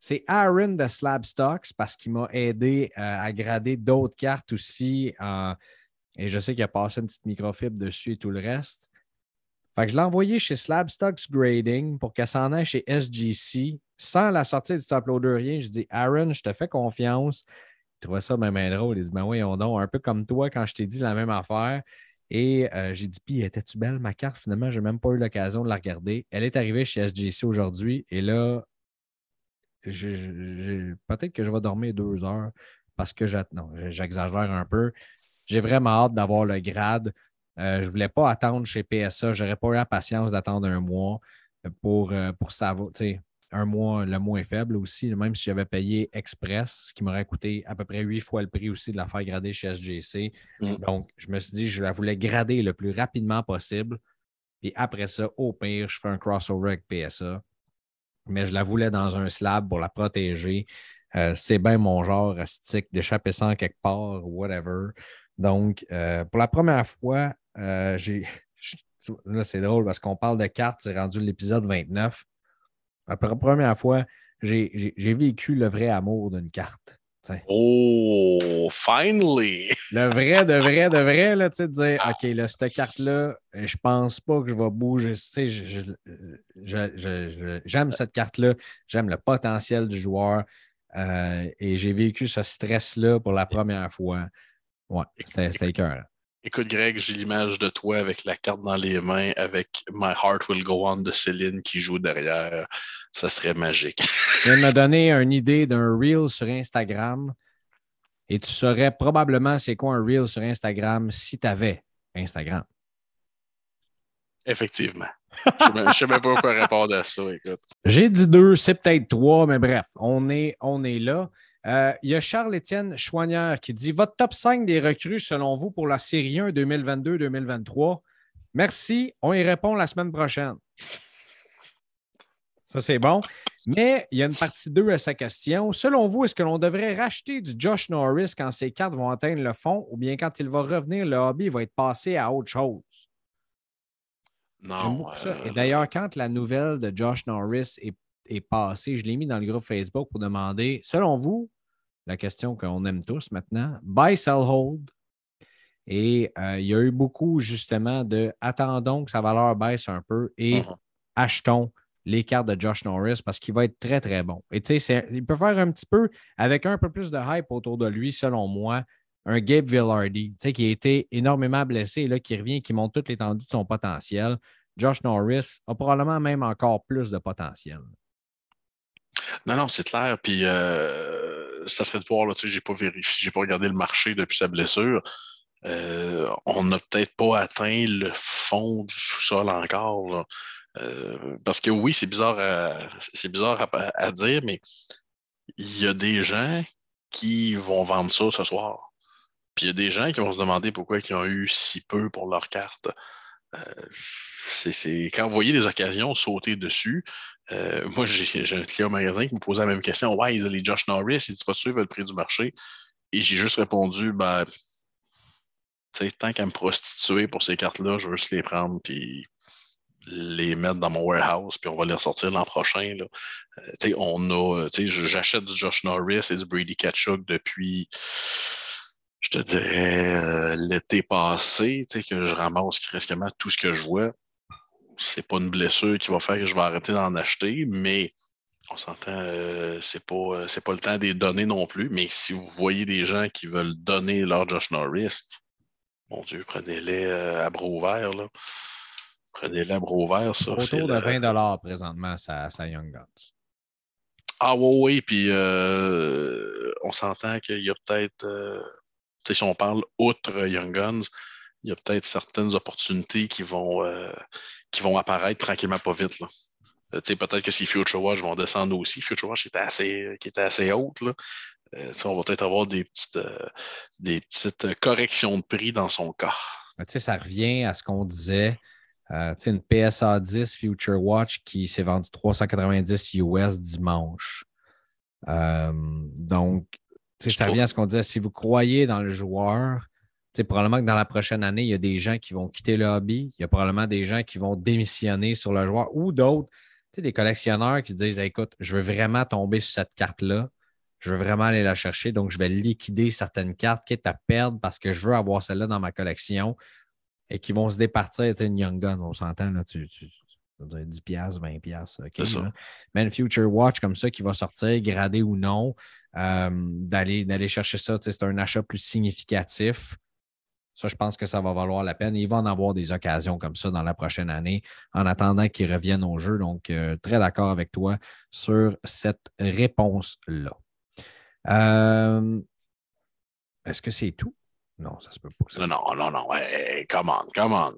c'est Aaron de Slab Stocks parce qu'il m'a aidé euh, à grader d'autres cartes aussi. et je sais qu'il a passé une petite microfibre dessus et tout le reste. Fait que je l'ai envoyé chez Slab Stocks Grading pour qu'elle s'en aille chez SGC sans la sortir du top loader, rien. Je dis, Aaron, je te fais confiance. Il trouvait ça même drôle. Il dit, ben oui, on donc, un peu comme toi quand je t'ai dit la même affaire. Et euh, j'ai dit, puis, étais-tu belle ma carte? Finalement, je n'ai même pas eu l'occasion de la regarder. Elle est arrivée chez SGC aujourd'hui et là, peut-être que je vais dormir deux heures parce que j'exagère un peu. J'ai vraiment hâte d'avoir le grade. Euh, je ne voulais pas attendre chez PSA. Je n'aurais pas eu la patience d'attendre un mois pour, euh, pour savoir. Un mois, le mois est faible aussi, même si j'avais payé Express, ce qui m'aurait coûté à peu près huit fois le prix aussi de la faire grader chez SGC. Mm. Donc, je me suis dit, je la voulais grader le plus rapidement possible. Puis après ça, au pire, je fais un crossover avec PSA. Mais je la voulais dans un slab pour la protéger. Euh, c'est bien mon genre stick d'échapper sans quelque part, whatever. Donc, pour la première fois, euh, j'ai. Là, c'est drôle parce qu'on parle de cartes, c'est rendu l'épisode 29. La première fois, j'ai vécu le vrai amour d'une carte. Oh, finally! Le vrai, de vrai, de vrai, là, tu sais, de dire, OK, là, cette carte-là, je pense pas que je vais bouger. Tu sais, j'aime cette carte-là, j'aime le potentiel du joueur euh, et j'ai vécu ce stress-là pour la première fois. Ouais, c'était cœur. Écoute, Greg, j'ai l'image de toi avec la carte dans les mains, avec My Heart Will Go On de Céline qui joue derrière. Ça serait magique. Tu viens de me donner une idée d'un reel sur Instagram et tu saurais probablement c'est quoi un reel sur Instagram si tu avais Instagram. Effectivement. Je ne sais même pas quoi répondre à ça. J'ai dit deux, c'est peut-être trois, mais bref, on est, on est là. Euh, il y a Charles-Étienne Chouanière qui dit Votre top 5 des recrues selon vous pour la série 1 2022-2023 Merci, on y répond la semaine prochaine. Ça, c'est bon. Mais il y a une partie 2 à sa question. Selon vous, est-ce que l'on devrait racheter du Josh Norris quand ses cartes vont atteindre le fond ou bien quand il va revenir, le hobby va être passé à autre chose? Non. Et d'ailleurs, quand la nouvelle de Josh Norris est, est passée, je l'ai mis dans le groupe Facebook pour demander, selon vous, la question qu'on aime tous maintenant. Buy, sell, hold. Et euh, il y a eu beaucoup justement de attendons que sa valeur baisse un peu et uh-huh. achetons les cartes de Josh Norris parce qu'il va être très, très bon. Et tu sais, il peut faire un petit peu, avec un peu plus de hype autour de lui, selon moi, un Gabe sais, qui a été énormément blessé là, qui revient, qui montre toute l'étendue de son potentiel. Josh Norris a probablement même encore plus de potentiel. Non, non, c'est clair. Puis euh, ça serait de voir, là, tu sais, j'ai pas vérifié, j'ai pas regardé le marché depuis sa blessure. Euh, on n'a peut-être pas atteint le fond du sous-sol encore. Euh, parce que oui, c'est bizarre, à, c'est bizarre à, dire, mais il y a des gens qui vont vendre ça ce soir. Puis il y a des gens qui vont se demander pourquoi ils ont eu si peu pour leur carte. c'est, quand vous voyez des occasions sauter dessus, euh, moi, j'ai un client au magasin qui me posait la même question. Ouais, ils ont les Josh Norris, il dit Vas-tu suivre le prix du marché? Et j'ai juste répondu ben, tant qu'à me prostituer pour ces cartes-là, je veux juste les prendre puis les mettre dans mon warehouse, puis on va les ressortir l'an prochain. Là. Euh, on a, j'achète du Josh Norris et du Brady Ketchuk depuis, je te dirais, euh, l'été passé, que je ramasse presque tout ce que je vois c'est pas une blessure qui va faire que je vais arrêter d'en acheter, mais on s'entend, euh, c'est pas, euh, pas le temps des donner non plus. Mais si vous voyez des gens qui veulent donner leur Josh Norris, mon Dieu, prenez-les euh, à bras ouverts. Là. Prenez-les à bras ouverts. Ça, Autour de 20 présentement, ça, ça Young Guns. Ah oui, oui, puis on s'entend qu'il y a peut-être, si on parle outre Young Guns, il y a peut-être certaines opportunités qui vont, qui vont apparaître tranquillement pas vite. Là. Euh, peut-être que si Future Watch vont descendre aussi. Future Watch était assez, qui était assez haute. Là. Euh, on va peut-être avoir des petites, euh, des petites corrections de prix dans son cas. ça revient à ce qu'on disait. une PSA 10 Future Watch qui s'est vendue 390 US dimanche. donc, ça revient à ce qu'on disait. Si vous croyez dans le joueur, probablement que dans la prochaine année, il y a des gens qui vont quitter le hobby. Il y a probablement des gens qui vont démissionner sur le joueur ou d'autres, des collectionneurs qui disent Écoute, je veux vraiment tomber sur cette carte-là. Je veux vraiment aller la chercher. Donc, je vais liquider certaines cartes, quitte à perdre parce que je veux avoir celle-là dans ma collection et qui vont se départir. Une Young Gun, on s'entend, là, tu, tu, 10 pièces 20 pièces Mais une Future Watch comme ça qui va sortir, gradé ou non, euh, d'aller chercher ça, c'est un achat plus significatif. Ça, je pense que ça va valoir la peine. Il va en avoir des occasions comme ça dans la prochaine année en attendant qu'il revienne au jeu. Donc, euh, très d'accord avec toi sur cette réponse-là. Euh, est-ce que c'est tout? Non, ça se peut pas. non, non, non. Hey, come on, come on.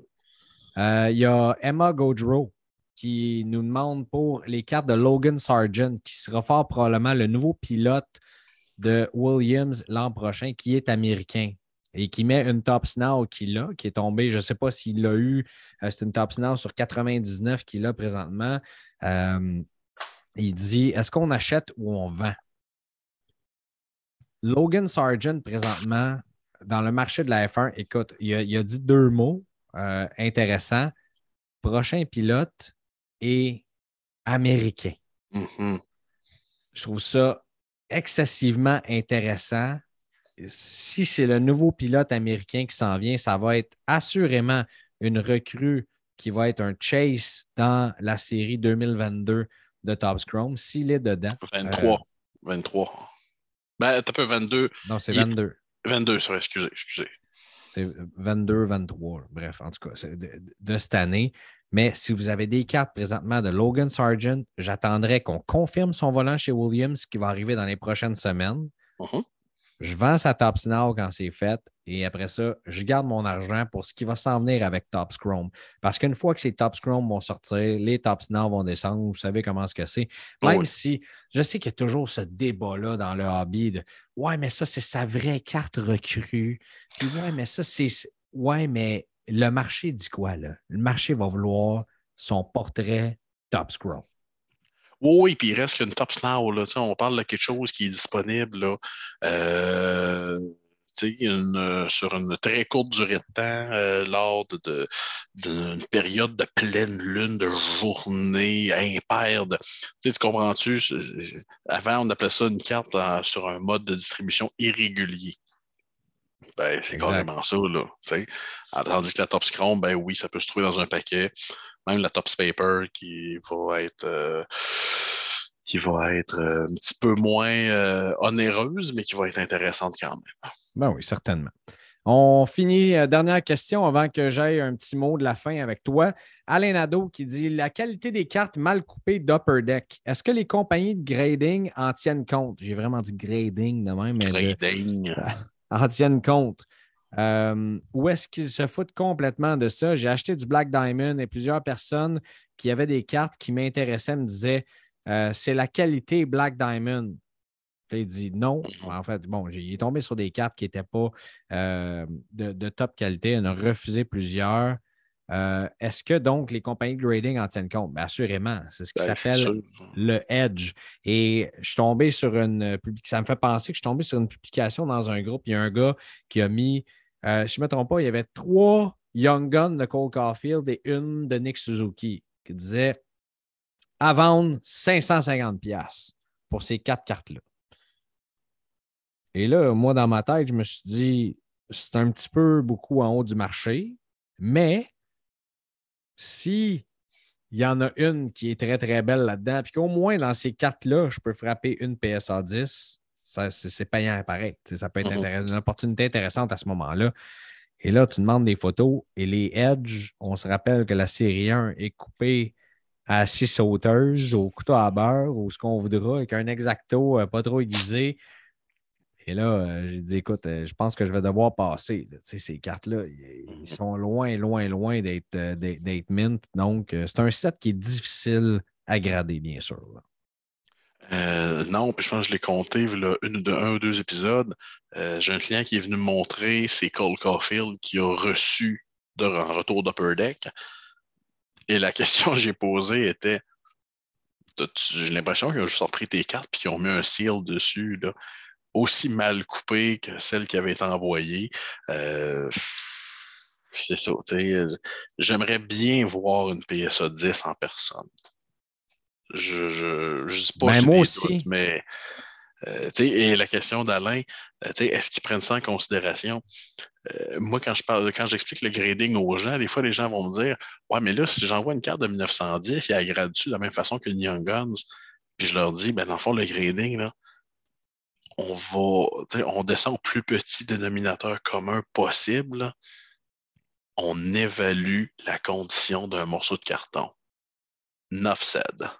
Euh, il y a Emma Godreau qui nous demande pour les cartes de Logan Sargent, qui sera fort probablement le nouveau pilote de Williams l'an prochain, qui est américain et qui met une top snow qu'il a, qui est tombée, je ne sais pas s'il l'a eu, euh, c'est une top snow sur 99 qu'il a présentement. Euh, il dit Est-ce qu'on achète ou on vend? Logan Sargent, présentement, dans le marché de la F1, écoute, il a, dit deux mots euh, intéressants prochain pilote et américain. Mm-hmm. Je trouve ça excessivement intéressant si c'est le nouveau pilote américain qui s'en vient, ça va être assurément une recrue qui va être un chase dans la série 2022 de Top Chrome s'il est dedans. 23. 23. Ben, t'as peu 22. Non, c'est 22. 22, ça, excusez, excusez. C'est 22, 23. Bref, en tout cas, de, de, cette année. Mais si vous avez des cartes présentement de Logan Sargent, j'attendrai qu'on confirme son volant chez Williams, qui va arriver dans les prochaines semaines. Uh-huh. Je vends sa Top Now quand c'est fait et après ça, je garde mon argent pour ce qui va s'en venir avec Top Chrome. Parce qu'une fois que ces Top Chrome vont sortir, les Top Now vont descendre. Vous savez comment ce que c'est. Même si je sais qu'il y a toujours ce débat-là dans le hobby de Ouais, mais ça, c'est sa vraie carte recrue. Puis ouais, mais ça, c'est. Ouais, mais le marché dit quoi là? Le marché va vouloir son portrait Top Oui, puis il reste qu'une top snow. Là, on parle de quelque chose qui est disponible là, euh, une, sur une très courte durée de temps euh, lors d'une de, période de pleine lune, de journée impaire. Tu comprends-tu? Avant, on appelait ça une carte sur un mode de distribution irrégulier. Ben, c'est carrément ça, là. Tandis que la Top Scrum, ben oui, ça peut se trouver dans un paquet même la Tops Paper qui va être, euh, qui va être euh, un petit peu moins euh, onéreuse, mais qui va être intéressante quand même. Ben oui, certainement. On finit, dernière question avant que j'aille un petit mot de la fin avec toi. Alain Nadeau qui dit La qualité des cartes mal coupées d'Upper Deck, est-ce que les compagnies de grading en tiennent compte J'ai vraiment dit grading de même. Mais grading. En tiennent compte. Euh, où est-ce qu'ils se foutent complètement de ça? J'ai acheté du Black Diamond et plusieurs personnes qui avaient des cartes qui m'intéressaient me disaient euh, c'est la qualité Black Diamond. il dit non. Mhm. En fait, bon, il est tombé sur des cartes qui n'étaient pas euh, de, top qualité. Il en a refusé plusieurs. Euh, est-ce que donc les compagnies de grading en tiennent compte? Bien, assurément. C'est ce qui ben, s'appelle le Edge. Et je suis tombé sur une publication. Ça me fait penser que je suis tombé sur une publication dans un groupe. Il y a un gars qui a mis, je ne me trompe pas, il y avait trois Young Guns de Cole Caulfield et une de Nick Suzuki qui disait à vendre 550$ pour ces quatre cartes-là. Et là, moi, dans ma tête, je me suis dit, c'est un petit peu beaucoup en haut du marché, mais si il y en a une qui est très, très belle là-dedans, puis qu'au moins dans ces quatre-là, je peux frapper une PSA 10, c'est payant pareil. Ça peut être une opportunité intéressante à ce moment-là. Et là, tu demandes des photos et les Edge, on se rappelle que la série 1 est coupée à six sauteuses, au couteau à beurre ou ce qu'on voudra, avec un exacto euh, pas trop aiguisé. Et là, euh, j'ai dit, écoute, euh, je pense que je vais devoir passer. ces cartes-là, ils sont loin, loin, loin d'être mint. Donc, c'est un set qui est difficile à grader, bien sûr. non, puis je pense que je l'ai compté là, une, de, un ou deux épisodes. j'ai un client qui est venu me montrer, c'est Cole Caulfield qui a reçu de, en retour d'Upper Deck. Et la question que j'ai posée était J'ai l'impression qu'ils ont juste repris tes cartes et qu'ils ont mis un seal dessus, là, aussi mal coupé que celle qui avait été envoyée. Euh, c'est ça. J'aimerais bien voir une PSA 10 en personne. Je, je, je dis pas ben, moi aussi. mais euh, et la question d'Alain, euh, est-ce qu'ils prennent ça en considération? Euh, moi, quand je parle, quand j'explique le grading aux gens, des fois, les gens vont me dire Ouais, mais là, si j'envoie une carte de 1910, il y a grade de la même façon que le Young Guns. Puis je leur dis, ben, dans le fond, le grading, là, on va, on descend au plus petit dénominateur commun possible. On évalue la condition d'un morceau de carton. 9 said.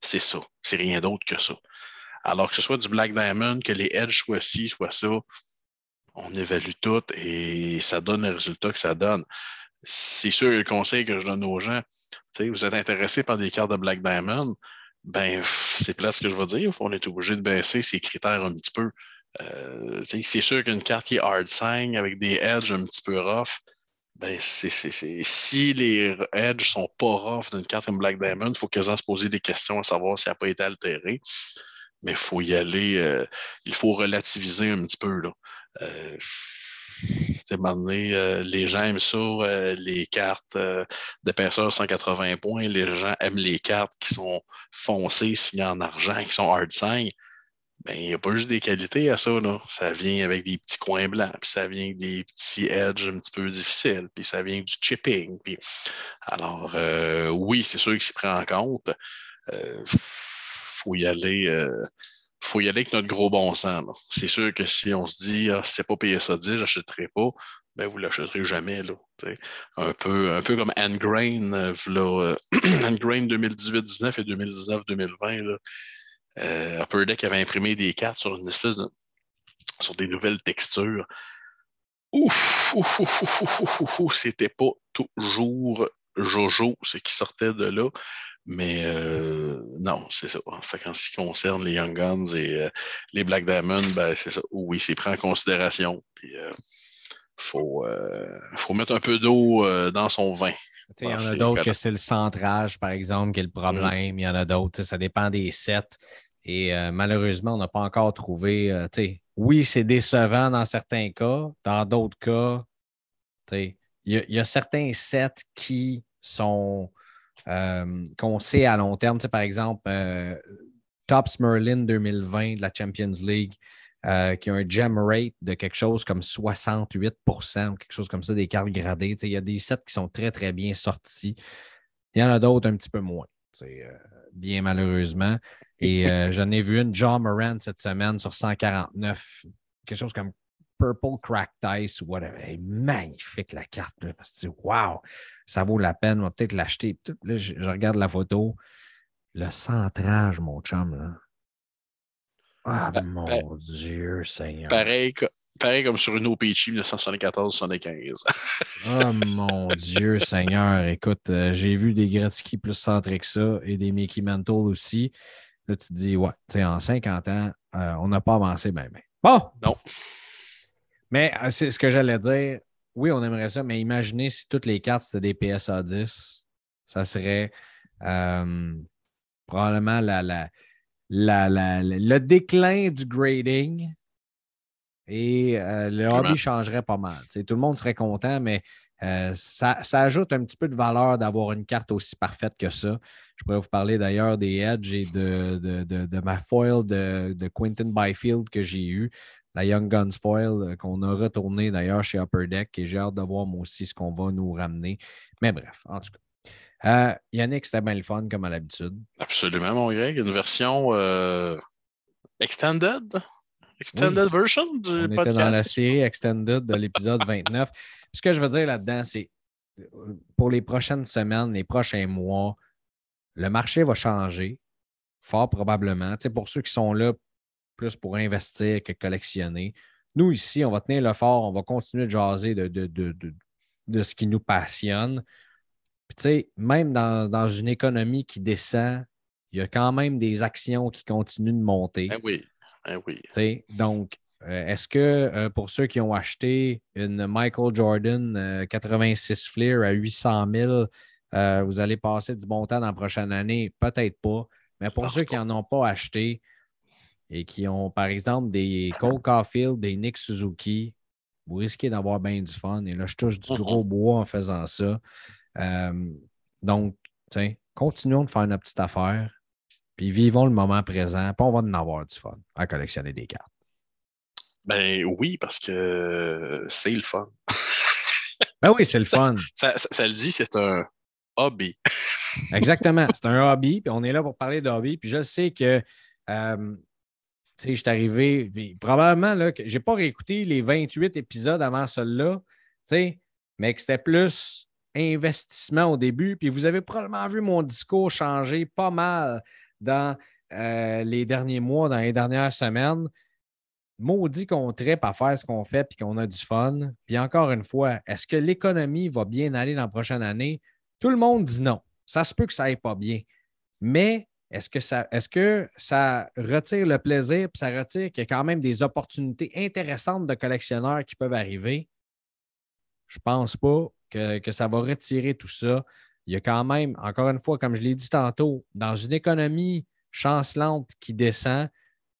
C'est ça. C'est rien d'autre que ça. Alors que ce soit du Black Diamond, que les edges soient ci, soit ça, on évalue tout et ça donne le résultat que ça donne. C'est sûr, le conseil que je donne aux gens, vous êtes intéressé par des cartes de Black Diamond, ben c'est plat ce que je veux dire. On est obligé de baisser ces critères un petit peu. Euh, c'est sûr qu'une carte qui est hard sign avec des edges un petit peu rough, ben si les edges sont pas rough d'une carte comme Black Diamond, il faut quasiment se poser des questions à savoir si elle n'a pas été altérée mais il faut y aller, euh, il faut relativiser un petit peu. Là. Euh, euh les gens aiment ça, euh, les cartes d'épaisseur 180 points. Les gens aiment les cartes qui sont foncées, signées en argent, qui sont hard sign. Ben, il n'y a pas juste des qualités à ça. Là. Ça vient avec des petits coins blancs, puis ça vient avec des petits edges un petit peu difficiles, puis ça vient du chipping. Alors, oui, c'est sûr que c'est pris en compte faut y aller. Euh, faut y aller avec notre gros bon sens. C'est sûr que si on se dit ah, c'est pas PSA 10, j'achèterai pas, ben vous l'achèterez jamais. Là, un, peu, un peu comme Engrain, euh, là, 2018-19 et 2019-2020. Euh, Upper Deck avait imprimé des cartes sur une espèce de. sur des nouvelles textures. Ouf, ouf, c'était pas toujours Jojo, ce qui sortait de là. Mais euh, non, c'est ça. En fait, en ce qui concerne les Young Guns et euh, les Black Diamond, ben, c'est ça. Oui, c'est pris en considération. Puis, euh, faut, faut mettre un peu d'eau dans son vin. Il y en a d'autres que c'est le centrage, par exemple, qui est le mm. problème. Il y en a d'autres. Ça dépend des sets. Et malheureusement, on n'a pas encore trouvé. oui, c'est décevant dans certains cas. Dans d'autres cas, il y, a certains sets qui sont euh, qu'on sait à long terme. par exemple, euh, Tops Merlin 2020 de la Champions League, euh, qui a un gem rate de quelque chose comme 68 ou quelque chose comme ça, des cartes gradées. Il y a des sets qui sont très, très bien sortis. Il y en a d'autres un petit peu moins, bien malheureusement. Et j'en ai vu une, John Moran, cette semaine sur 149, quelque chose comme Purple Crack Dice ou whatever. magnifique la carte. Là, parce que wow, ça vaut la peine, on va peut-être l'acheter. Là, je, regarde la photo. Le centrage, mon chum. Là. Ah, ben, mon ben, Dieu, Seigneur. Pareil, pareil comme sur une OPC 1974-75. oh mon Dieu, Seigneur. Écoute, euh, j'ai vu des Gretzky plus centrés que ça et des Mickey Mantle aussi. Là, tu te dis, ouais, en 50 ans, euh, on n'a pas avancé bien, bien. Bon! Non. Mais euh, c'est ce que j'allais dire. Oui, on aimerait ça, mais imaginez si toutes les cartes c'était des PSA 10, ça serait probablement la, la, le déclin du grading et euh, le hobby changerait pas mal. tout le monde serait content, mais euh, ça, ajoute un petit peu de valeur d'avoir une carte aussi parfaite que ça. Je pourrais vous parler d'ailleurs des Edge et de, de, ma foil de, Quentin Byfield que j'ai eu, la Young Guns foil euh, qu'on a retourné d'ailleurs chez Upper Deck et j'ai hâte de voir moi aussi ce qu'on va nous ramener. Mais bref, en tout cas. Euh, Yannick, c'était bien le fun comme à l'habitude. Absolument, mon Greg. Une version euh, extended? Extended version du On podcast. Était dans la série extended de l'épisode 29. Ce que je veux dire là-dedans, c'est pour les prochaines semaines, les prochains mois, le marché va changer, fort probablement. Tu pour ceux qui sont là plus pour investir que collectionner. Nous, ici, on va tenir le fort, on va continuer de jaser de, de, de, de ce qui nous passionne. Puis, tu sais, même dans, une économie qui descend, il y a quand même des actions qui continuent de monter. Ben oui. Ben oui. donc, euh, est-ce que euh, pour ceux qui ont acheté une Michael Jordan 86 euh, Fleer à 800 000, vous allez passer du bon temps dans la prochaine année? Peut-être pas. Mais pour ceux qui n'en ont pas acheté et qui ont, par exemple, des Cole Caulfield, des Nick Suzuki, vous risquez d'avoir bien du fun. Et là, je touche du gros bois en faisant ça. Euh, donc, continuons de faire notre petite affaire, puis vivons le moment présent, puis on va en avoir du fun à collectionner des cartes. Ben oui, parce que c'est le fun. ben oui, c'est le fun. Ça, le dit, c'est un hobby. Exactement. C'est un hobby, puis on est là pour parler de hobby. Puis je sais que, euh, je suis arrivé, probablement, là, que j'ai pas réécouté les 28 épisodes avant celui-là, mais que c'était plus investissement au début. Puis vous avez probablement vu mon discours changer pas mal dans euh, les derniers mois, dans les dernières semaines. Maudit qu'on tripe à faire ce qu'on fait puis qu'on a du fun. Puis encore une fois, est-ce que l'économie va bien aller dans la prochaine année? Tout le monde dit non. Ça se peut que ça aille pas bien. Mais est-ce que ça, est-ce que ça retire le plaisir puis ça retire qu'il y a quand même des opportunités intéressantes de collectionneurs qui peuvent arriver? Je pense pas que, ça va retirer tout ça. Il y a quand même, encore une fois, comme je l'ai dit tantôt, dans une économie chancelante qui descend,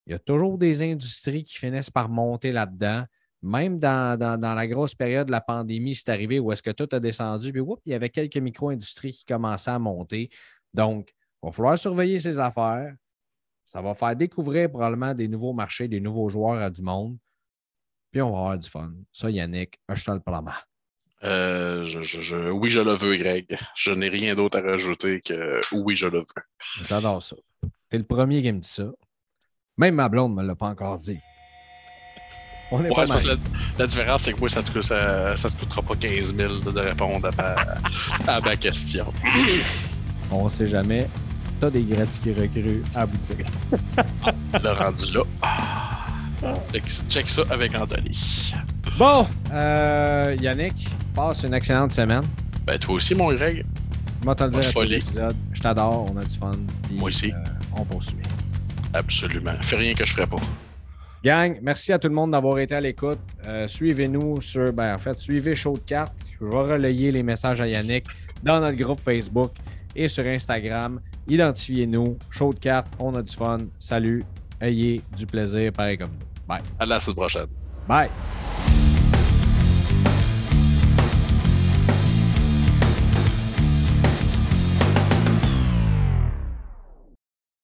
il y a toujours des industries qui finissent par monter là-dedans. Même dans, la grosse période de la pandémie, c'est arrivé où est-ce que tout a descendu, puis il y avait quelques micro-industries qui commençaient à monter. Donc, il va falloir surveiller ces affaires. Ça va faire découvrir probablement des nouveaux marchés, des nouveaux joueurs à du monde. Puis on va avoir du fun. Ça, Yannick, je te le promets. Euh, je, oui, je le veux, Greg. Je n'ai rien d'autre à rajouter que oui, je le veux. J'adore ça. T'es le premier qui me dit ça. Même ma blonde ne me l'a pas encore dit. On est pas mal. La, différence, c'est que moi, ça ne te, ça, te, coûtera pas 15 000 de répondre à ma, question. On ne sait jamais. T'as des gratis qui recrues à boutique. le rendu là. Check ça avec Anthony. Bon, euh, Yannick, passe une excellente semaine. Ben, toi aussi, mon Greg. Moi, te le dire Je t'adore, on a du fun. Moi aussi. Euh, on poursuit. Absolument. Fais rien que je ferais pas. Gang, merci à tout le monde d'avoir été à l'écoute. Euh, suivez-nous sur, ben, en fait, suivez Show de cartes. Je vais relayer les messages à Yannick dans notre groupe Facebook et sur Instagram. Identifiez-nous. Show de cartes, on a du fun. Salut. Ayez du plaisir, pareil comme nous. Bye. À la semaine prochaine. Bye.